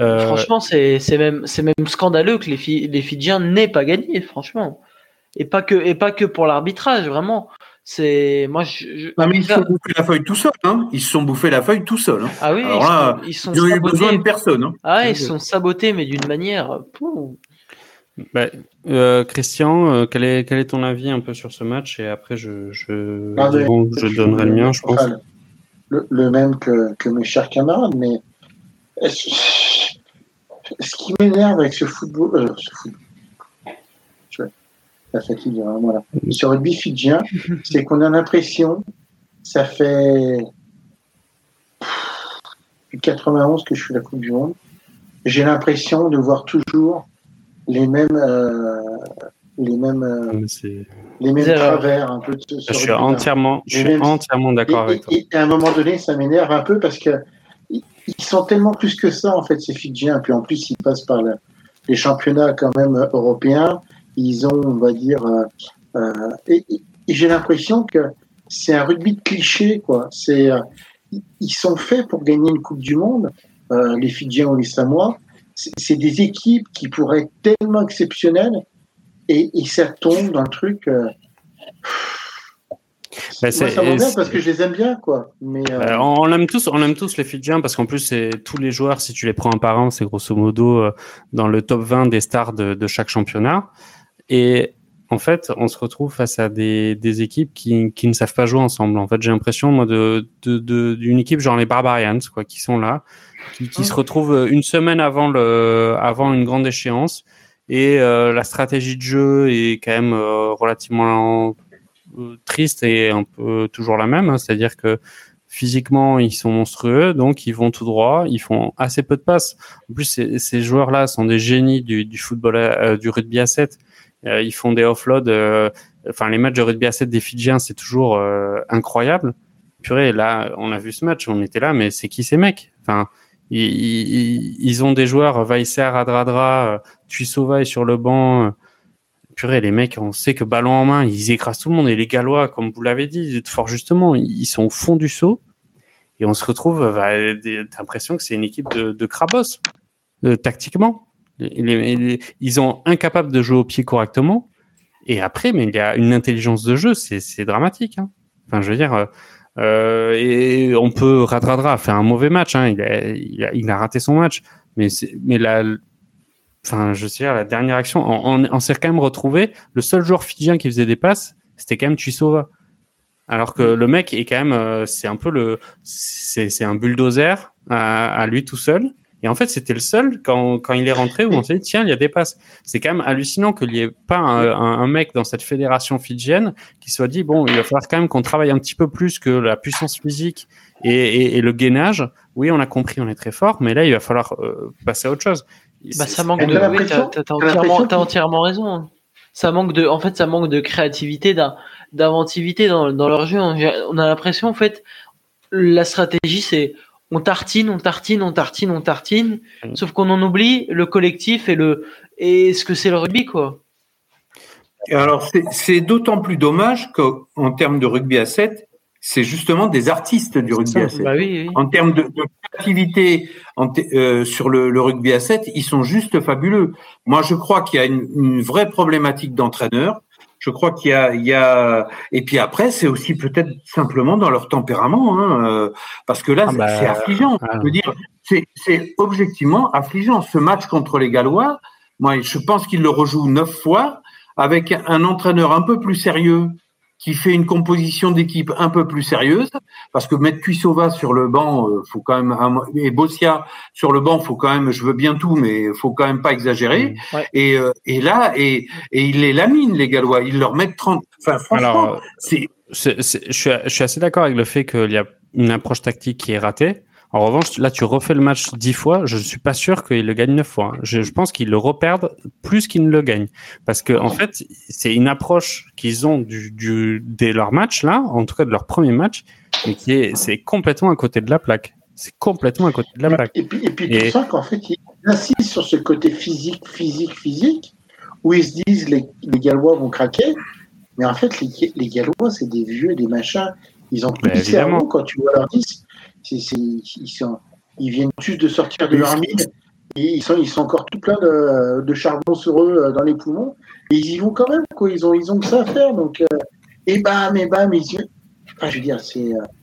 Euh... Franchement c'est c'est même c'est même scandaleux que les les Fidjiens n'aient pas gagné franchement et pas que et pas que pour l'arbitrage vraiment. C'est moi je, Non, mais ils se sont bouffés la feuille tout seuls hein. Ils se sont bouffés la feuille tout seuls hein. Ah oui, Alors là, ils sont, ils ont eu besoin de personne hein. Ah ils sont sabotés mais d'une manière bah, euh, Christian, euh, quel, est, quel est ton avis un peu sur ce match Et après, je, je, ah, je donnerai le mien, je pense. Le, même que, que, mes chers camarades, mais ce qui m'énerve avec ce football, euh, ce football la fatigue, hein, voilà. Sur le rugby fidjien, c'est qu'on a l'impression, ça fait 91 que je suis la Coupe du Monde, j'ai l'impression de voir toujours les mêmes, euh, les mêmes, euh, les mêmes travers un peu. De, je suis entièrement, je suis entièrement d'accord avec toi. Et à un moment donné, ça m'énerve un peu parce que ils sont tellement plus que ça en fait ces Fidjiens. Puis en plus, ils passent par les championnats quand même européens. Ils ont, on va dire, euh, euh et, et j'ai l'impression que c'est un rugby de cliché quoi. C'est ils sont faits pour gagner une Coupe du Monde, euh, les Fidjiens ou les Samoa c'est des équipes qui pourraient être tellement exceptionnelles et, ça tombe dans le truc. Euh, Moi, ça m'emmerde parce que je les aime bien, quoi. Mais, euh... euh on, aime tous, on aime tous les Fidjiens parce qu'en plus, c'est tous les joueurs, si tu les prends un par un, c'est grosso modo euh, dans le top 20 des stars de, de, chaque championnat. Et en fait, on se retrouve face à des, des équipes qui, qui, ne savent pas jouer ensemble. En fait, j'ai l'impression, moi, de, de, d'une équipe genre les Barbarians, quoi, qui sont là, qui, qui se retrouvent une semaine avant le, avant une grande échéance. Et euh, la stratégie de jeu est quand même relativement euh, triste et un peu toujours la même, hein. c'est-à-dire que physiquement ils sont monstrueux, donc ils vont tout droit, ils font assez peu de passes. En plus, ces, ces joueurs-là sont des génies du, du football, euh, du rugby à 7. Euh, ils font des offloads. Euh, enfin, les matchs de rugby à 7 des Fidjiens, c'est toujours incroyable. Purée, là, on a vu ce match, on était là, mais c'est qui ces mecs? Enfin, ils, ils, ils, ont des joueurs, Vaisser, Adradra, Tuisova sur le banc purée, les mecs, on sait que ballon en main, ils écrasent tout le monde. Et les Gallois, comme vous l'avez dit, fort justement, ils sont au fond du saut. Et on se retrouve, bah, t'as l'impression que c'est une équipe de, de crabos, euh, tactiquement. Ils sont incapables de jouer au pied correctement. Et après, mais il y a une intelligence de jeu, c'est dramatique. Hein. Enfin, je veux dire, euh, euh, et on peut Radradra faire un mauvais match. Hein. Il, a, raté son match, mais mais la, enfin, je sais, la dernière action, on, s'est quand même retrouvé. Le seul joueur fidjien qui faisait des passes, c'était quand même Tuisova. Alors que le mec est quand même, euh, c'est un peu le, c'est un bulldozer à, lui tout seul. Et en fait, c'était le seul quand, quand il est rentré où on s'est dit tiens, il y a des passes. C'est quand même hallucinant qu'il n'y ait pas un, un, un, mec dans cette fédération fidjienne qui soit dit bon, il va falloir quand même qu'on travaille un petit peu plus que la puissance physique et, et, et, le gainage. Oui, on a compris, on est très fort, mais là, il va falloir euh, passer à autre chose. Bah, ça manque de. Oui, t'as as entièrement, as entièrement raison. Hein. Ça manque de. En fait, ça manque de créativité, d'inventivité dans, dans leur jeu. On a l'impression, en fait, la stratégie, c'est on tartine, on tartine, on tartine, on tartine. Mm. Sauf qu'on en oublie le collectif et le et ce que c'est le rugby, quoi. Alors, c'est d'autant plus dommage qu'en termes de rugby à 7, c'est justement des artistes du rugby à 7. Bah oui, oui. En termes de, de créativité euh, sur le, le, rugby à 7, ils sont juste fabuleux. Moi, je crois qu'il y a une, une vraie problématique d'entraîneur. Je crois qu'il y a, il y a, et puis après, c'est aussi peut-être simplement dans leur tempérament, hein, euh, parce que là, ah bah, c'est affligeant. Ah. Je veux dire, c'est objectivement affligeant. Ce match contre les Gallois, moi, je pense qu'ils le rejouent neuf fois avec un entraîneur un peu plus sérieux qui fait une composition d'équipe un peu plus sérieuse, parce que mettre Cuissova sur le banc, euh, faut quand même et Bossia sur le banc, faut quand même, je veux bien tout, mais faut quand même pas exagérer. Mmh, ouais. Et, euh, et là, et, et ils les laminent les Gallois, ils leur mettent 30. Enfin, franchement, c'est. Je suis, je suis assez d'accord avec le fait qu'il y a une approche tactique qui est ratée. En revanche, là, tu refais le match dix fois. Je ne suis pas sûr qu'il le gagne neuf fois. Hein. Je, je, pense qu'ils le reperdent plus qu'ils ne le gagnent. Parce que, en fait, c'est une approche qu'ils ont du, du, dès leur match, là, en tout cas de leur premier match, et qui est, c'est complètement à côté de la plaque. C'est complètement à côté de la plaque. Et puis, et puis et... tout ça qu'en fait, ils insistent sur ce côté physique, physique, physique, où ils se disent les, les Gallois vont craquer. Mais en fait, les, les Gallois, c'est des vieux, des machins. Ils ont plus de cerveau quand tu vois leur 10 ils, sont, ils viennent juste de sortir de leur mine et ils sont, ils sont encore tout plein de, de charbon sur eux dans les poumons. Et ils y vont quand même, quoi. Ils ont, ils ont que ça à faire. Donc, euh, et bam, et bam, ils y... Enfin, je veux dire, c'est. c'est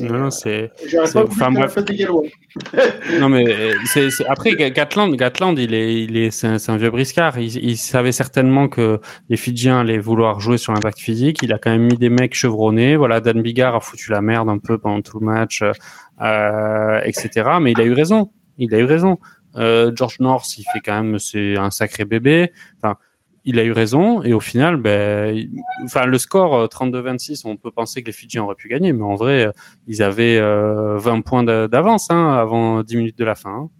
non, non, c'est. J'aurais pas enfin, bref. non, mais c'est, c'est, après, Gatland, Gatland, il est, il est, c'est un, c'est un vieux briscard. Il, il, savait certainement que les Fidjiens allaient vouloir jouer sur l'impact physique. Il a quand même mis des mecs chevronnés. Voilà, Dan Bigard a foutu la merde un peu pendant tout le match, euh, etc. Mais il a eu raison. Il a eu raison. Euh, George North, il fait quand même, c'est un sacré bébé. Enfin, il a eu raison et au final, ben, il, enfin le score 32-26, on peut penser que les Fidjiens auraient pu gagner, mais en vrai, ils avaient euh, 20 points d'avance hein, avant 10 minutes de la fin, hein.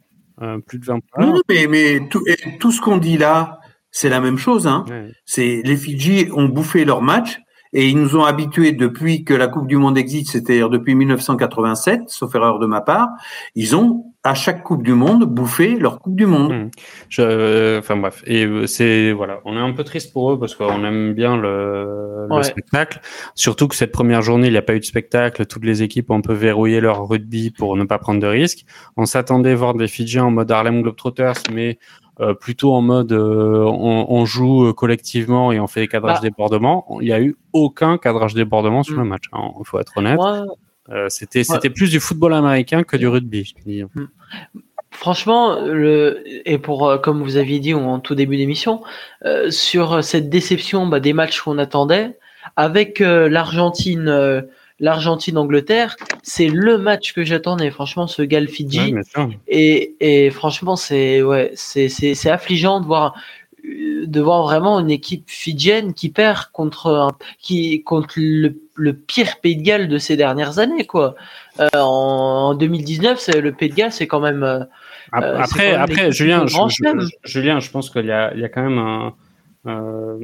euh, plus de 20 points. Non, mais, mais tout, tout ce qu'on dit là, c'est la même chose. Hein. Ouais. C'est les Fidji ont bouffé leur match et ils nous ont habitués depuis que la Coupe du Monde existe, c'est-à-dire depuis 1987, sauf erreur de ma part, ils ont à chaque Coupe du Monde bouffé leur Coupe du Monde. Mmh. Je, euh, enfin bref, et c'est voilà, on est un peu triste pour eux parce qu'on aime bien le, le Ouais. spectacle. Surtout que cette première journée, il n'y a pas eu de spectacle. Toutes les équipes ont un peu verrouillé leur rugby pour ne pas prendre de risques. On s'attendait voir des Fidjiens en mode Harlem Globetrotters, mais euh, plutôt en mode euh, on, on, joue collectivement et on fait des cadrages bah. débordements. Il n'y a eu aucun cadrage débordement sur le match. Il hein, faut être honnête. Euh, c'était c'était plus du football américain que du rugby. Mm. Franchement, le, et pour comme vous aviez dit en tout début d'émission, sur cette déception bah, des matchs qu'on attendait, avec l'Argentine l'Argentine-Angleterre, c'est le match que j'attendais. Franchement, ce Gal Fidji. et, et, franchement, c'est ouais, c'est affligeant de voir de voir vraiment une équipe fidjienne qui perd contre qui contre le, le, pire Pays de Galles de ces dernières années quoi. Euh, en, 2019, c'est le Pays de Galles, c'est quand même euh, après après Julien, je, Julien, je pense qu'il y a il y a quand même un euh,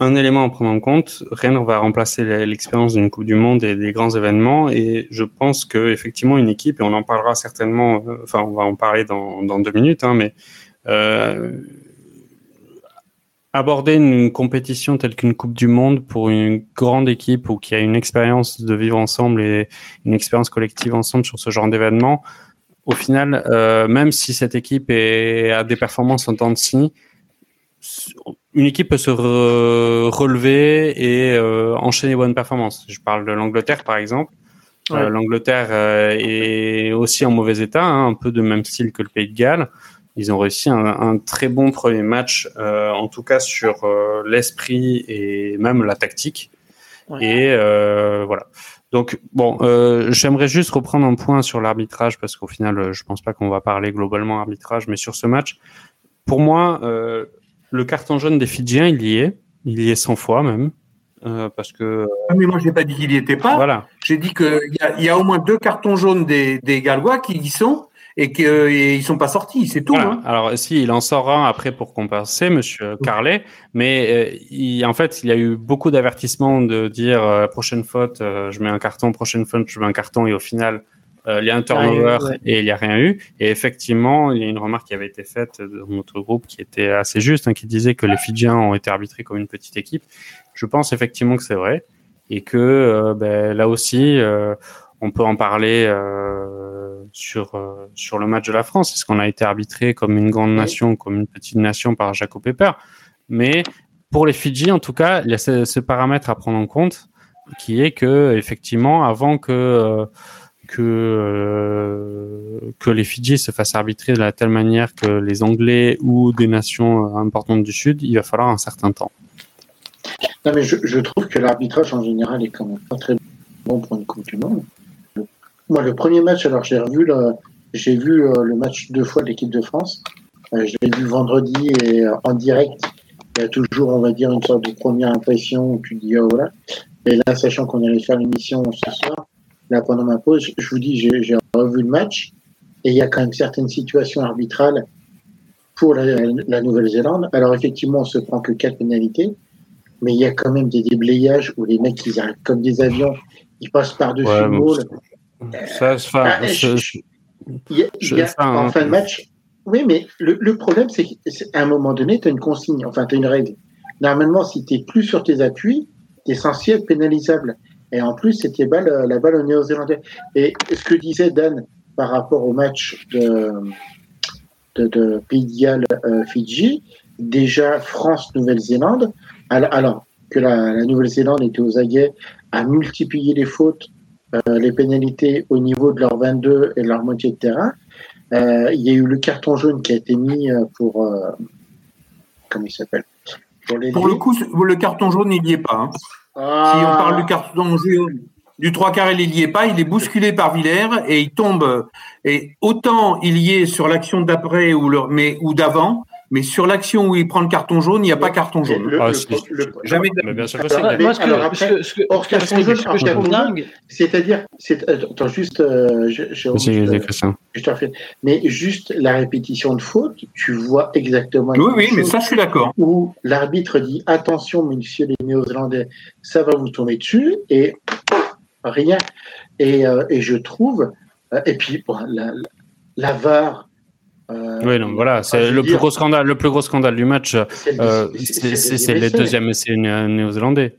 un élément à prendre en compte. Rennes va remplacer l'expérience d'une Coupe du Monde et des grands événements. Et je pense que effectivement une équipe, et on en parlera certainement, euh, enfin on va en parler dans, dans deux minutes, hein, mais euh, aborder une compétition telle qu'une Coupe du Monde pour une grande équipe ou qui a une expérience de vivre ensemble et une expérience collective ensemble sur ce genre d'événement, au final, euh, même si cette équipe est, a des performances en temps de signe, une équipe peut se relever et euh, enchaîner bonnes performances. Je parle de l'Angleterre par exemple. Euh, L'Angleterre euh, est aussi en mauvais état, hein, un peu de même style que le Pays de Galles. Ils ont réussi un, un très bon premier match, en tout cas sur l'esprit et même la tactique. Et voilà. Donc bon, j'aimerais juste reprendre un point sur l'arbitrage parce qu'au final, je pense pas qu'on va parler globalement arbitrage, mais sur ce match, pour moi, le carton jaune des Fidjiens, il y est. Il y est 100 fois même. Euh, parce que. Ah, mais moi, je n'ai pas dit qu'il n'y était pas. Voilà. J'ai dit qu'il y, y, a au moins deux cartons jaunes des, des Gallois qui y sont et qu'ils ne sont pas sortis, c'est tout. Hein. Alors, si, il en sort un après pour compenser, monsieur Carlet, mais euh, il, en fait, il y a eu beaucoup d'avertissements de dire euh, prochaine faute, euh, je mets un carton, prochaine faute, je mets un carton, et au final, euh, il y a un turnover et il n'y a rien eu. Et effectivement, il y a une remarque qui avait été faite dans notre groupe qui était assez juste, hein, qui disait que les Fidjiens ont été arbitrés comme une petite équipe. Je pense effectivement que c'est vrai et que euh, ben, là aussi, euh, on peut en parler sur sur le match de la France. Est-ce qu'on a été arbitré comme une grande nation, comme une petite nation par Jacob Pepper? Mais pour les Fidji, en tout cas, il y a ce, ce, paramètre à prendre en compte, qui est que effectivement, avant que que euh, que les Fidji se fassent arbitrer de la telle manière que les Anglais ou des nations importantes du Sud, il va falloir un certain temps. Non, mais je, je trouve que l'arbitrage en général est quand même pas très bon pour une Coupe du Monde. Moi, le premier match, alors j'ai revu le, j'ai vu euh, le match deux fois de l'équipe de France. Euh, je l'ai vu vendredi et en direct. Il y a toujours, on va dire, une sorte de première impression où tu dis, oh voilà. Et là, sachant qu'on allait faire l'émission ce soir, là pendant ma pause, je vous dis, j'ai revu le match et il y a quand même certaines situations arbitrales pour la, Nouvelle-Zélande. Alors effectivement, on se prend que quatre pénalités, mais il y a quand même des déblayages où les mecs ils arrivent comme des avions, ils passent par-dessus le môle. Ça, ça, y a, en fin de match. Oui, mais le, le problème, c'est qu'à un moment donné, tu as une consigne, enfin, tu as une règle. Normalement, si tu plus sur tes appuis, tu es censé être pénalisable. Et en plus, c'était balle, la balle aux Néo-Zélandais. Et ce que disait Dan par rapport au match de, de, de Pays de euh, Fidji, déjà France-Nouvelle-Zélande, alors que la, la Nouvelle-Zélande était aux aguets à multiplier les fautes, euh, les pénalités au niveau de leur 22 et de leur moitié de terrain. Euh, il y a eu le carton jaune qui a été mis euh, pour. Euh, comment il s'appelle? Pour, pour le coup, le carton jaune, il n'y est pas. Hein. Si on parle du carton jaune, du trois quarts, il n'y est pas. Il est bousculé par Villers et il tombe. Et autant il y est sur l'action d'après ou, mais, ou d'avant, mais sur l'action où il prend le carton jaune, il n'y a pas carton jaune. Le, ah, le, le, jamais. Mais bien sûr Moi, ce que, alors après, ce que, hors carton jaune, ce que je trouve dingue, c'est-à-dire, c'est, attends, juste, euh, je, je, je, je te refais. Mais juste la répétition de faute, tu vois exactement. Oui, oui, mais ça, je suis d'accord. Où l'arbitre dit attention, messieurs les Néo-Zélandais, ça va vous tomber dessus, et rien. Et, euh, et je trouve, euh, et puis, bon, la, la VAR, euh, oui, non, voilà, c'est le plus gros scandale, le plus gros scandale du match. C'est euh, les deuxièmes essais néo-zélandais.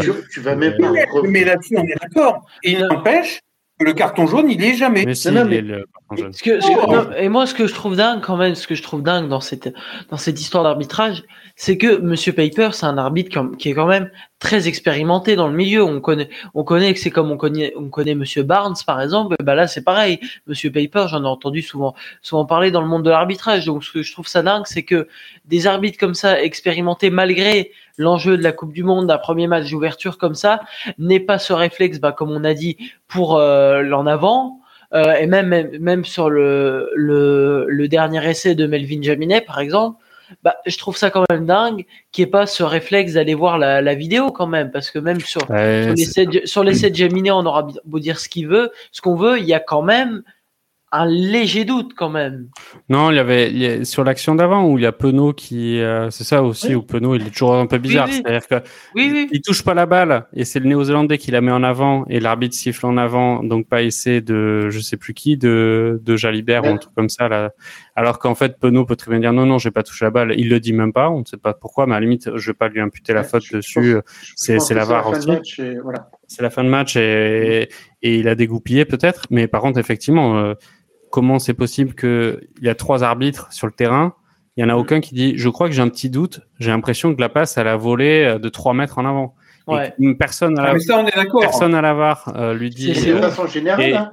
Tu, tu vas même pas. Mais là-dessus, on est d'accord. Il n'empêche, Le carton jaune, il est jamais. Mais si, Non, non, il mais- est le carton jaune. Que- que- non, et moi, ce que je trouve dingue quand même, ce que je trouve dingue dans cette dans cette histoire d'arbitrage, c'est que Monsieur Paper, c'est un arbitre qui est quand même très expérimenté dans le milieu. On connaît, on connaît que c'est comme on connaît, on connaît Monsieur Barnes par exemple. Bah là, c'est pareil. Monsieur Paper, j'en ai entendu souvent, souvent parler dans le monde de l'arbitrage. Donc, ce que je trouve ça dingue, c'est que des arbitres comme ça, expérimentés malgré l'enjeu de la Coupe du Monde, d'un premier match d'ouverture comme ça, n'aient pas ce réflexe, bah, comme on a dit, pour euh, l'en avant. Euh, et même, même même sur le, le, le dernier essai de Melvin Jaminet, par exemple, bah, je trouve ça quand même dingue qu'il n'y ait pas ce réflexe d'aller voir la, la vidéo quand même, parce que même sur, Ouais, sur l'essai de Jaminet, on aura beau dire ce qu'il veut, ce qu'on veut, il y a quand même un léger doute quand même. Non, il y avait il y a- sur l'action d'avant où il y a Penaud qui, euh, c'est ça aussi Oui. où Penaud il est toujours un peu bizarre, oui. c'est-à-dire que Oui, oui. il touche pas la balle et c'est le Néo-Zélandais qui la met en avant et l'arbitre siffle en avant, donc pas essai de je sais plus qui de de Jalibert ou un truc comme ça là. Alors qu'en fait Penaud peut très bien dire non non j'ai pas touché la balle, il le dit même pas, on ne sait pas pourquoi, mais à la limite je vais pas lui imputer la Ouais, faute je- dessus. c'est- c'est la VAR fin de aussi. match et voilà. c'est la fin de match et, et il a dégoupillé peut-être. Mais par contre, effectivement, euh, comment c'est possible que il y a trois arbitres sur le terrain, il y en a aucun qui dit, je crois que j'ai un petit doute, j'ai l'impression que la passe elle a volé euh, de trois mètres en avant. Et personne à Ah, la, mais ça, on est d'accord. personne à la VAR euh, lui dit. C'est- de c'est euh, façon générale, et- hein.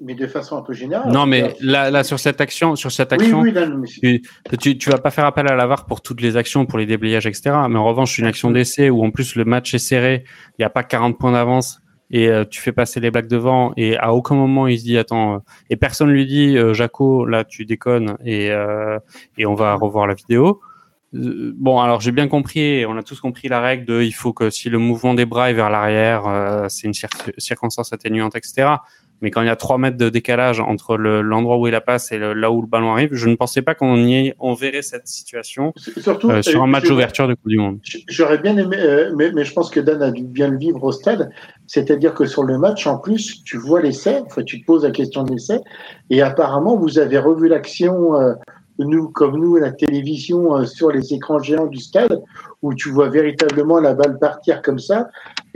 mais de façon un peu générale. non, mais Euh, là, là sur cette action, sur cette action, oui, non, mais c'est- tu, tu, tu vas pas faire appel à la VAR pour toutes les actions, pour les déblayages, etc. Mais en revanche, une action d'essai où en plus le match est serré, il n'y a pas 40 points d'avance et euh, tu fais passer les blagues devant et à aucun moment il se dit attends euh, et personne lui dit euh, Jaco là tu déconnes et euh, et on va revoir la vidéo. Euh, Bon, alors j'ai bien compris, on a tous compris la règle de il faut que si le mouvement des bras est vers l'arrière, euh, c'est une cir- circonstance atténuante, etc. Mais quand il y a 3 mètres de décalage entre le- l'endroit où est la passe et le- là où le ballon arrive, je ne pensais pas qu'on y on verrait cette situation surtout euh, sur un match d'ouverture de Coupe du Monde. J'aurais bien aimé, euh, mais, mais je pense que Dan a dû bien le vivre au stade. C'est-à-dire que sur le match, en plus, tu vois l'essai, tu te poses la question de l'essai, et apparemment, vous avez revu l'action, euh, nous, comme nous, à la télévision, euh, sur les écrans géants du stade, où tu vois véritablement la balle partir comme ça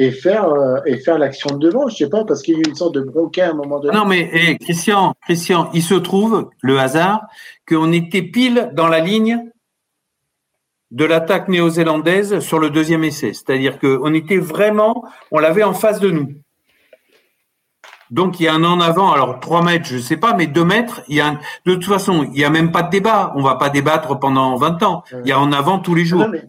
et faire, euh, et faire l'action de devant. Je sais pas, parce qu'il y a eu une sorte de bronquin à un moment donné. Non, mais eh, Christian, Christian, il se trouve, le hasard, qu'on était pile dans la ligne de l'attaque néo-zélandaise sur le deuxième essai. C'est-à-dire qu'on était vraiment, on l'avait en face de nous. Donc il y a un en avant, alors 3 mètres, je sais pas, mais 2 mètres, il y a un- de toute façon, il y a même pas de débat. On va pas débattre pendant 20 ans. Il y a en avant tous les jours. Non, mais-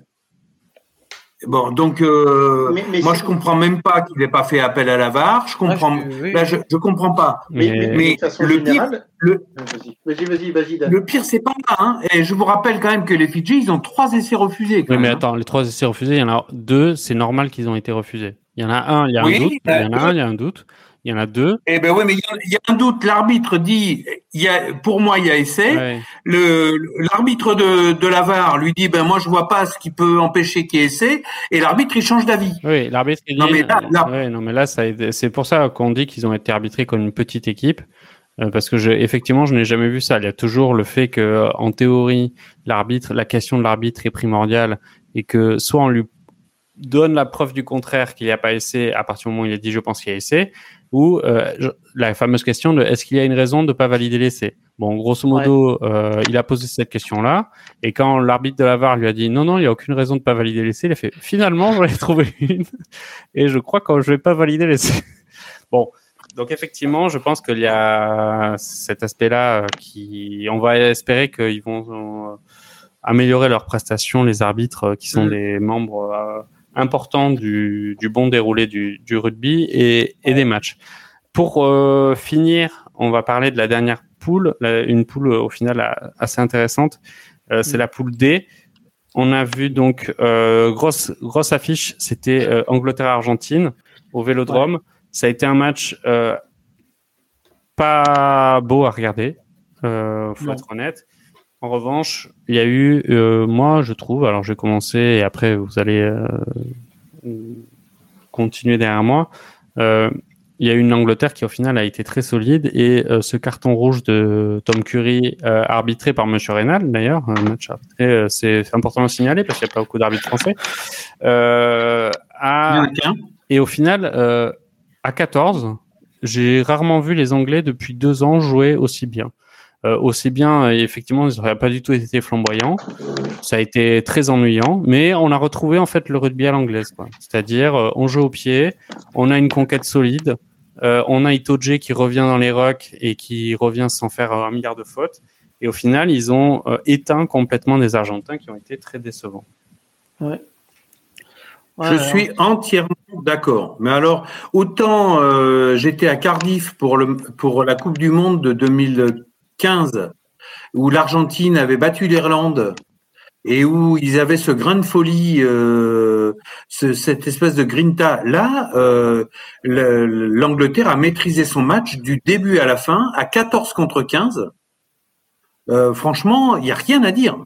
Bon, donc euh, Mais- mais moi je comprends même pas qu'il n'ait pas fait appel à la VAR. Je comprends. Ouais, je- oui. Là, je, je comprends pas. mais, Mais- mais- mais de façon le pire- le- pire, c'est pas là. Hein. Et je vous rappelle quand même que les Fidji, ils ont trois essais refusés. quand Oui, mais même, hein. attends, les trois essais refusés, il y en a deux, c'est normal qu'ils ont été refusés. Il y en a un, il y a Oui, un doute. Il y en a bah, un, il y a un doute. Il y en a deux. Eh ben oui, mais il y a- il y, a un doute. L'arbitre dit, il y a, pour moi, il y a essai. Ouais. Le l'arbitre de, de la VAR lui dit, ben moi, je vois pas ce qui peut empêcher qu'il y ait essai. Et l'arbitre, il change d'avis. Oui, l'arbitre il Non, dit- mais là- là- Ouais, non, mais là, ça c'est pour ça qu'on dit qu'ils ont été arbitrés comme une petite équipe. euh, parce que je, effectivement, je n'ai jamais vu ça. Il y a toujours le fait que, en théorie, l'arbitre, la question de l'arbitre est primordiale et que soit on lui donne la preuve du contraire qu'il n'y a pas essai à partir du moment où il a dit je pense qu'il y a essai, ou euh, la fameuse question de est-ce qu'il y a une raison de ne pas valider l'essai? Bon, grosso modo, euh, il a posé cette question-là, et quand l'arbitre de la VAR lui a dit non, non, il n'y a aucune raison de ne pas valider l'essai, il a fait finalement, j'en ai trouvé une, et je crois que je vais pas valider l'essai. Bon, donc effectivement, je pense qu'il y a cet aspect-là euh, qui, on va espérer qu'ils vont améliorer leurs prestations, les arbitres qui sont Mm. des membres importants du, du bon déroulé du, du rugby et, et des matchs. Pour euh, finir, on va parler de la dernière poule, la- une poule au final assez intéressante. Euh, C'est la poule D. On a vu donc euh, grosse grosse affiche, c'était euh, Angleterre-Argentine au Vélodrome. Ça a été un match euh, pas beau à regarder, euh, faut Non. être honnête. En revanche, il y a eu, euh, moi je trouve, alors je vais commencer et après vous allez euh, continuer derrière moi. Euh, il y a eu une Angleterre qui au final a été très solide et ce carton rouge de Tom Curry arbitré par Monsieur Reynal d'ailleurs, un match arbitré, c'est important à signaler parce qu'il n'y a pas beaucoup d'arbitres français. Et au final, à 14, j'ai rarement vu les Anglais depuis deux ans jouer aussi bien. Euh, aussi bien, effectivement, ils n'auraient pas du tout été flamboyants. Ça a été très ennuyant, mais on a retrouvé en fait le rugby à l'anglaise. C'est-à-dire, euh, on joue au pied, on a une conquête solide, euh, on a Itoje qui revient dans les rocks et qui revient sans faire un milliard de fautes. Et au final, ils ont éteint complètement des Argentins qui ont été très décevants. Ouais. je suis entièrement d'accord. Mais alors, autant j'étais à Cardiff pour, le, pour la Coupe du Monde de 2000 où l'Argentine avait battu l'Irlande et où ils avaient ce grain de folie, euh, cette espèce de grinta. Là, euh, l'Angleterre a maîtrisé son match du début à la fin à 14 contre 15. Euh, franchement, il n'y a rien à dire.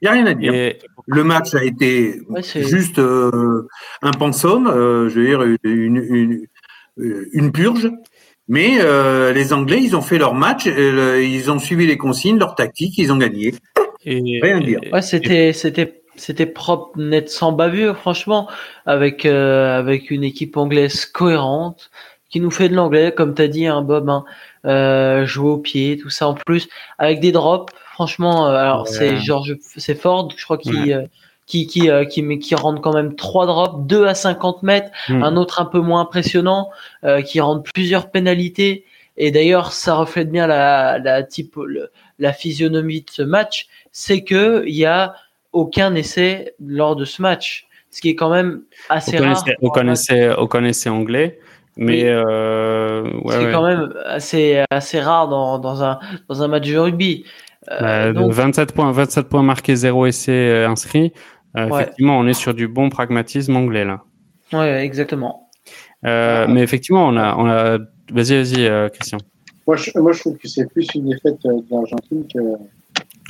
Il n'y a rien à dire. Le match a été juste un pensum, je veux dire, une, une purge. Mais euh, les Anglais, ils ont fait leur match, euh, ils ont suivi les consignes, leur tactique, ils ont gagné. Et, Rien à dire. Ouais, c'était c'était c'était propre, net, sans bavure, franchement, avec euh, avec une équipe anglaise cohérente qui nous fait de l'anglais, comme t'as dit, hein, Bob, hein, euh, jouer au pied, tout ça en plus, avec des drops. Franchement, alors c'est George, c'est Ford, je crois, qui qui qui euh, qui, qui rentre quand même trois drops, deux à 50 mètres, hmm. un autre un peu moins impressionnant euh, qui rentre plusieurs pénalités. Et d'ailleurs, ça reflète bien la la type la physionomie de ce match, c'est que il y a aucun essai lors de ce match, ce qui est quand même assez rare. On connaissait, on connaissait anglais. Mais euh, ouais, c'est quand même assez assez rare dans, dans un dans un match de rugby. Euh, 27 bah, points 27 points marqués, zéro essai euh, inscrit. Euh, effectivement, on est sur du bon pragmatisme anglais là. Ouais, exactement. Euh, mais effectivement, on a, on a... Vas-y, vas-y, euh, Christian. Moi je, moi, je trouve que c'est plus une défaite de l'Argentine que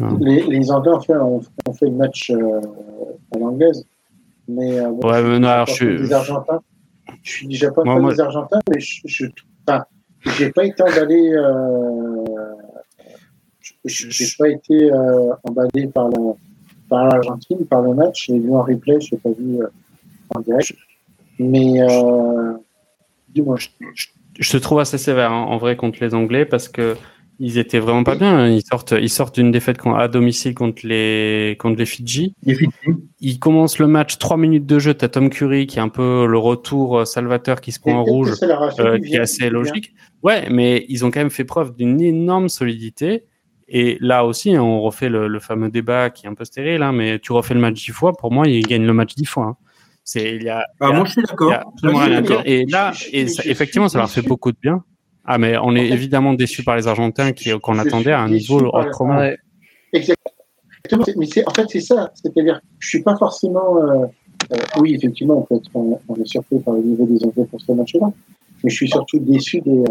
ah. les, les Anglais ont fait, ont, fait le match à l'anglaise. Mais, ouais, mais non, alors je suis. Des Argentins. Je suis déjà pas fan des Argentins, mais je, je enfin, j'ai pas été emballé. Euh, j'ai pas été emballé par la par l'Argentine, par le match. J'ai vu en replay, je l'ai pas vu euh, en direct. Mais euh, dis-moi. Je, te trouve assez sévère hein, en vrai contre les Anglais parce que ils étaient vraiment pas bien. Ils sortent, ils sortent d'une défaite à domicile contre les contre les Fidji. Ils commencent le match trois minutes de jeu. T'as Tom Curry qui est un peu le retour euh, salvateur qui se prend en rouge, qui est assez logique. Ouais, mais ils ont quand même fait preuve d'une énorme solidité. Et là aussi, hein, on refait le, fameux débat qui est un peu stérile, hein, mais tu refais le match dix fois, pour moi, il gagne le match dix fois. Hein. C'est, il y a, ah, moi, je suis d'accord. Et là, et effectivement, ça leur fait beaucoup de bien. Ah, mais on est évidemment déçus par les Argentins qui, qu'on attendait à un niveau autrement. Exactement. Mais c'est, en fait, c'est ça. C'est-à-dire, je suis pas forcément. Euh, euh, oui, effectivement, on, on, on, est surpris par le niveau des Anglais pour ce match-là. Mais je suis surtout déçu des.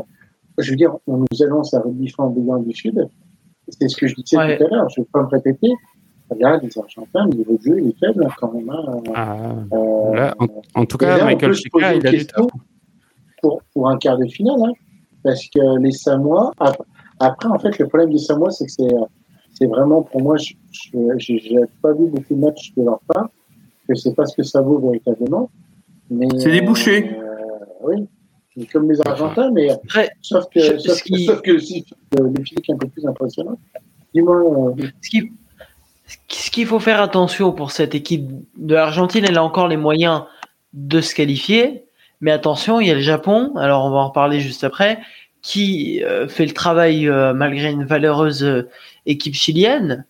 Je veux dire, on nous annonce un rugby flamboyant du Sud. C'est ce que je disais tout à l'heure, je ne vais pas me répéter. Regarde, les Argentins, le niveau de jeu, il est faible quand même. Hein. Ah, euh, en, tout cas, Michael Chica, il a du pour, pour un quart de finale, hein, parce que les Samoa, après, en fait, le problème des Samoa, c'est que c'est vraiment, pour moi, je n'ai pas vu beaucoup de matchs de leur part, je ne sais pas ce que ça vaut véritablement. C'est des bouchées. Euh, oui, comme les Argentins, mais sauf que, sauf, sauf que le, est un peu plus impressionnant. Dis-moi. Euh, ce qu'il faut faire attention pour cette équipe de l'Argentine, elle a encore les moyens de se qualifier, mais attention, il y a le Japon, alors on va en reparler juste après, qui euh, fait le travail euh, malgré une valeureuse équipe chilienne.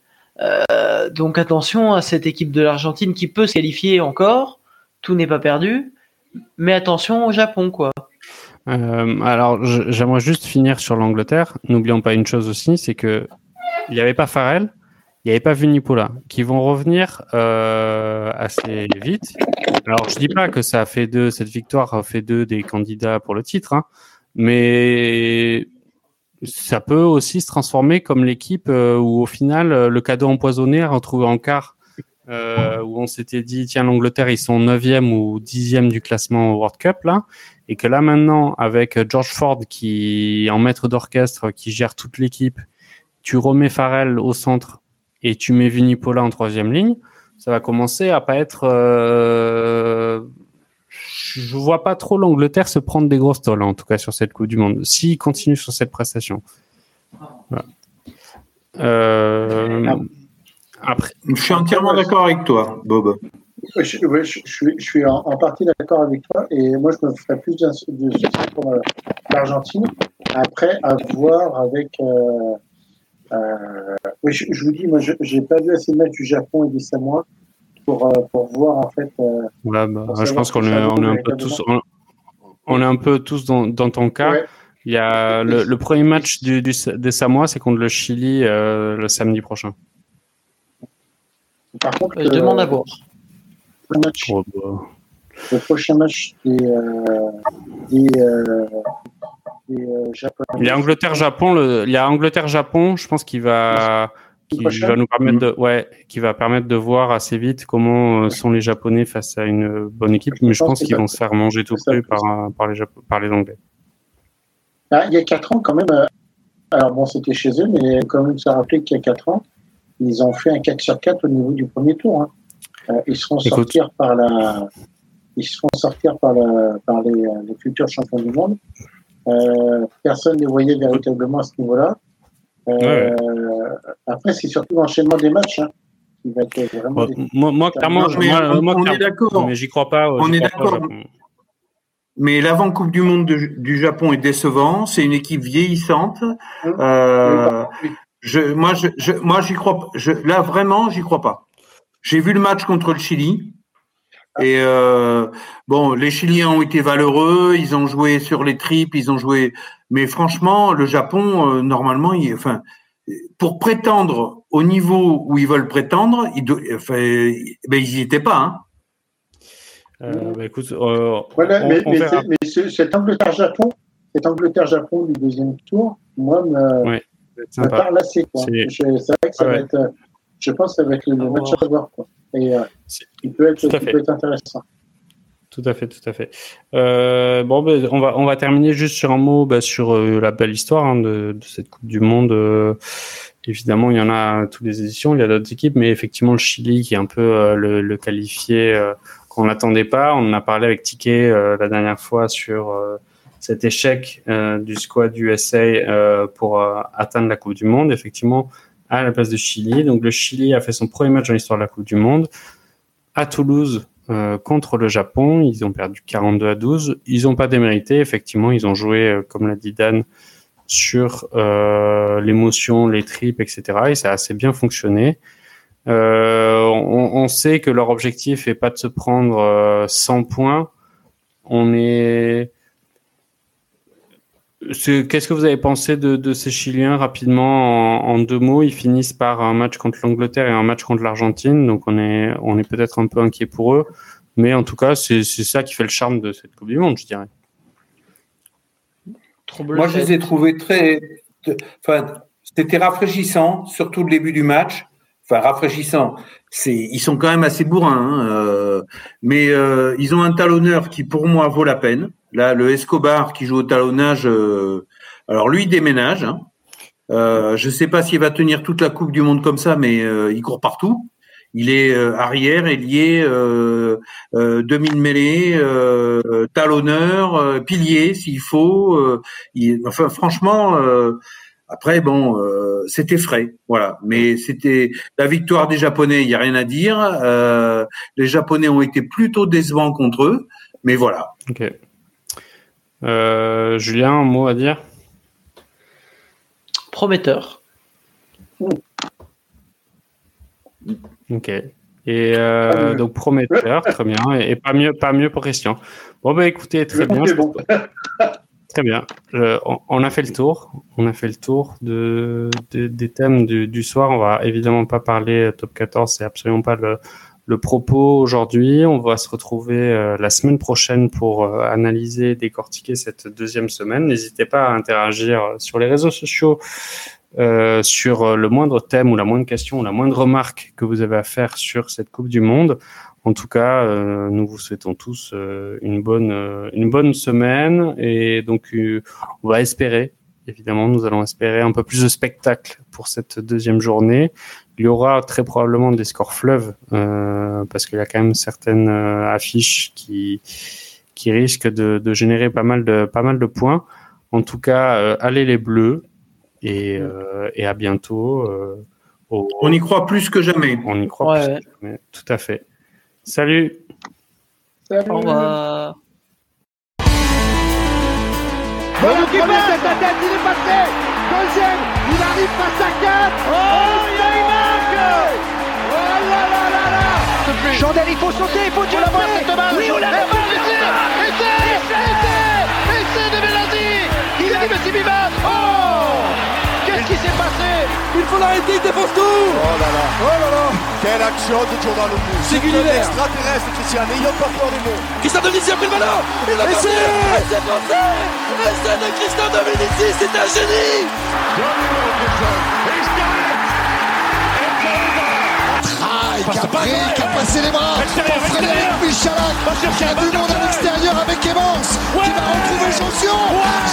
donc attention à cette équipe de l'Argentine qui peut se qualifier encore, tout n'est pas perdu, mais attention au Japon, quoi. Euh, alors, j'aimerais juste finir sur l'Angleterre. N'oublions pas une chose aussi, c'est que il n'y avait pas Farrell, il n'y avait pas Vunipola, qui vont revenir euh, assez vite. Alors, je dis pas que ça a fait deux, cette victoire a fait deux des candidats pour le titre, hein, mais ça peut aussi se transformer comme l'équipe euh, où au final le cadeau empoisonné a retrouvé en quart. Euh, où on s'était dit tiens l'Angleterre ils sont 9e ou 10e du classement World Cup là et que là maintenant avec George Ford qui en maître d'orchestre qui gère toute l'équipe, tu remets Farrell au centre et tu mets Vinipola en troisième ligne, ça va commencer à pas être euh, je vois pas trop l'Angleterre se prendre des grosses tolls, en tout cas sur cette Coupe du Monde, s'il continue sur cette prestation. Euh, après, je suis entièrement d'accord avec toi, Bob. Je, je, suis, en, partie d'accord avec toi et moi je me ferais plus de soucis pour euh, l'Argentine. Après, à voir avec. Euh, je, vous dis, moi j'ai pas vu assez de matchs du Japon et des Samoa pour, pour voir en fait. Bah, je pense qu'on est, on est un peu tous. On, est un peu tous dans, dans ton cas. Il y a le, premier match du, du, des Samoa, c'est contre le Chili le samedi prochain. Par contre, je demande à voir. Le, match, oh, bah. le prochain match des, euh, des, euh, des euh, Japonais. Il y a Angleterre-Japon. Il y a Angleterre-Japon. Je pense qu'il va, qui va nous permettre de, ouais, qui va permettre de voir assez vite comment sont les Japonais face à une bonne équipe. Mais je pense qu'ils vont se faire manger tout cru par, par, les par les Anglais. Ah, il y a 4 ans, quand même. Alors bon, c'était chez eux, mais quand même, ça rappelé qu'il y a 4 ans, ils ont fait un 4 sur 4 au niveau du premier tour. Hein. Euh, ils seront sortir par la, ils seront sortir par, la, par les, les, futurs champions du monde. Euh, personne ne les voyait véritablement à ce niveau-là. Euh, Après, c'est surtout l'enchaînement des matchs. Hein, qui va être vraiment moi, moi, clairement, moi, moi, on, est d'accord. Mais j'y crois pas. On est d'accord. Mais l'avant Coupe du Monde du Japon est décevant. C'est une équipe vieillissante. Mmh. Euh, je, moi, je, je, moi, j'y crois. Je, là, vraiment, j'y crois pas. J'ai vu le match contre le Chili. Et euh, bon, les Chiliens ont été valeureux, ils ont joué sur les tripes, ils ont joué. Mais franchement, le Japon, euh, normalement, il, enfin, pour prétendre au niveau où ils veulent prétendre, ils, enfin, ben, ils y étaient pas. Hein. Euh, bah, écoute, voilà, mais, mais, mais cet Angleterre-Japon, cet Angleterre-Japon du deuxième tour, moi, me, ouais ça parle assez. C'est vrai que ça va être. Je pense que ça va être le match à voir. Quoi. Et euh, il peut être, il peut être intéressant. Tout à fait, tout à fait. Euh, bon, ben, on va on va terminer juste sur un mot bah, sur euh, la belle histoire hein, de, de, cette Coupe du Monde. Euh, évidemment, il y en a à toutes les éditions, il y a d'autres équipes, mais effectivement le Chili qui est un peu euh, le, le, qualifié qu'on n'attendait pas. On en a parlé avec Ticket la dernière fois sur cet échec euh, du squad USA euh, pour euh, atteindre la Coupe du Monde, effectivement, à la place de Chili. Donc le Chili a fait son premier match dans l'histoire de la Coupe du Monde à Toulouse contre le Japon. Ils ont perdu 42 à 12. Ils n'ont pas démérité. Effectivement, ils ont joué, comme l'a dit Dan, sur l'émotion, les tripes, etc. Et ça a assez bien fonctionné. On, sait que leur objectif est pas de se prendre 100 points. On est Qu'est-ce que vous avez pensé de, de ces Chiliens rapidement en, en, deux mots? Ils finissent par un match contre l'Angleterre et un match contre l'Argentine, donc on est on est peut-être un peu inquiet pour eux, mais en tout cas c'est ça qui fait le charme de cette Coupe du Monde, je dirais. Moi, je les ai trouvés très, enfin, c'était rafraîchissant, surtout le début du match. Enfin, rafraîchissant. C'est, ils sont quand même assez bourrins, hein, euh, mais euh, ils ont un talonneur qui, pour moi, vaut la peine. Là, le Escobar qui joue au talonnage, euh, alors lui déménage. Hein. Euh, je ne sais pas s'il va tenir toute la Coupe du Monde comme ça, mais euh, il court partout. Il est arrière, ailier, demi de mêlée, talonneur, pilier s'il faut. Enfin, franchement, après bon, c'était frais, voilà. Mais c'était la victoire des Japonais, il y a rien à dire. les Japonais ont été plutôt décevants contre eux, mais voilà. Euh, Julien, un mot à dire? Prometteur. Ok. Et euh, donc prometteur, très bien. Et, pas mieux, pas mieux pour Christian. Bon bah écoutez, très bien. très bien. on, a fait le tour. On a fait le tour de, des thèmes du, du, soir. On va évidemment pas parler top 14. C'est absolument pas le, le propos aujourd'hui. On va se retrouver euh, la semaine prochaine pour euh, analyser, décortiquer cette deuxième semaine. N'hésitez pas à interagir sur les réseaux sociaux euh, sur le moindre thème ou la moindre question ou la moindre remarque que vous avez à faire sur cette Coupe du Monde. En tout cas, euh, nous vous souhaitons tous une bonne une bonne semaine et donc on va espérer évidemment, nous allons espérer un peu plus de spectacle pour cette deuxième journée. Il y aura très probablement des scores fleuves euh, parce qu'il y a quand même certaines euh, affiches qui qui risque de, de, générer pas mal de, pas mal de points. En tout cas, euh, allez les Bleus et, euh, et à bientôt. Euh, au... On y croit plus que jamais. On y croit ouais. plus que jamais. Tout à fait. Salut. Salut. Au revoir. Tête, il est passé. Deuxième, il arrive face à 4. Oh, il y a une marque. Oh là là là là. Chandel, il faut sauter, il faut tuer la balle cette balle. Oui, on l'a balle. Essai, essai, essai de Belandi. Il dit Messi Vivat. Oh Qu'est-ce qui s'est passé. Il faut l'arrêter, il défonce tout. Oh là là. Oh là là. Quelle action de Giordano C'est un extraterrestre, Christian, n'ayons pas peur des mots. Christian Dominici a pris le ballon. Il l'a passé C'est passé Essai de Christian Dominici, c'est un génie qui a pris, qui a passé les bras pour Frédéric Michalak, qui a du monde à l'extérieur avec Evans, qui va retrouver Jonsion.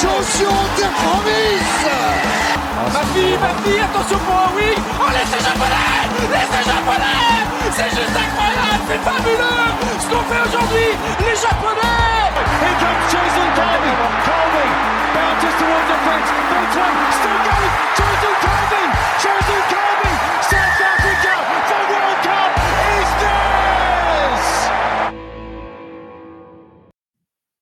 Jonsion terre promise. Ah, ma fille, ma fille, attention pour un oui Oh, laissez japonais Laissez japonais C'est juste incroyable, c'est fabuleux. Ce qu'on fait aujourd'hui, les japonais. Here comes Jason Colby, Colby, bounces towards the fence, makes one, still going, Jason Colby, Jason Colby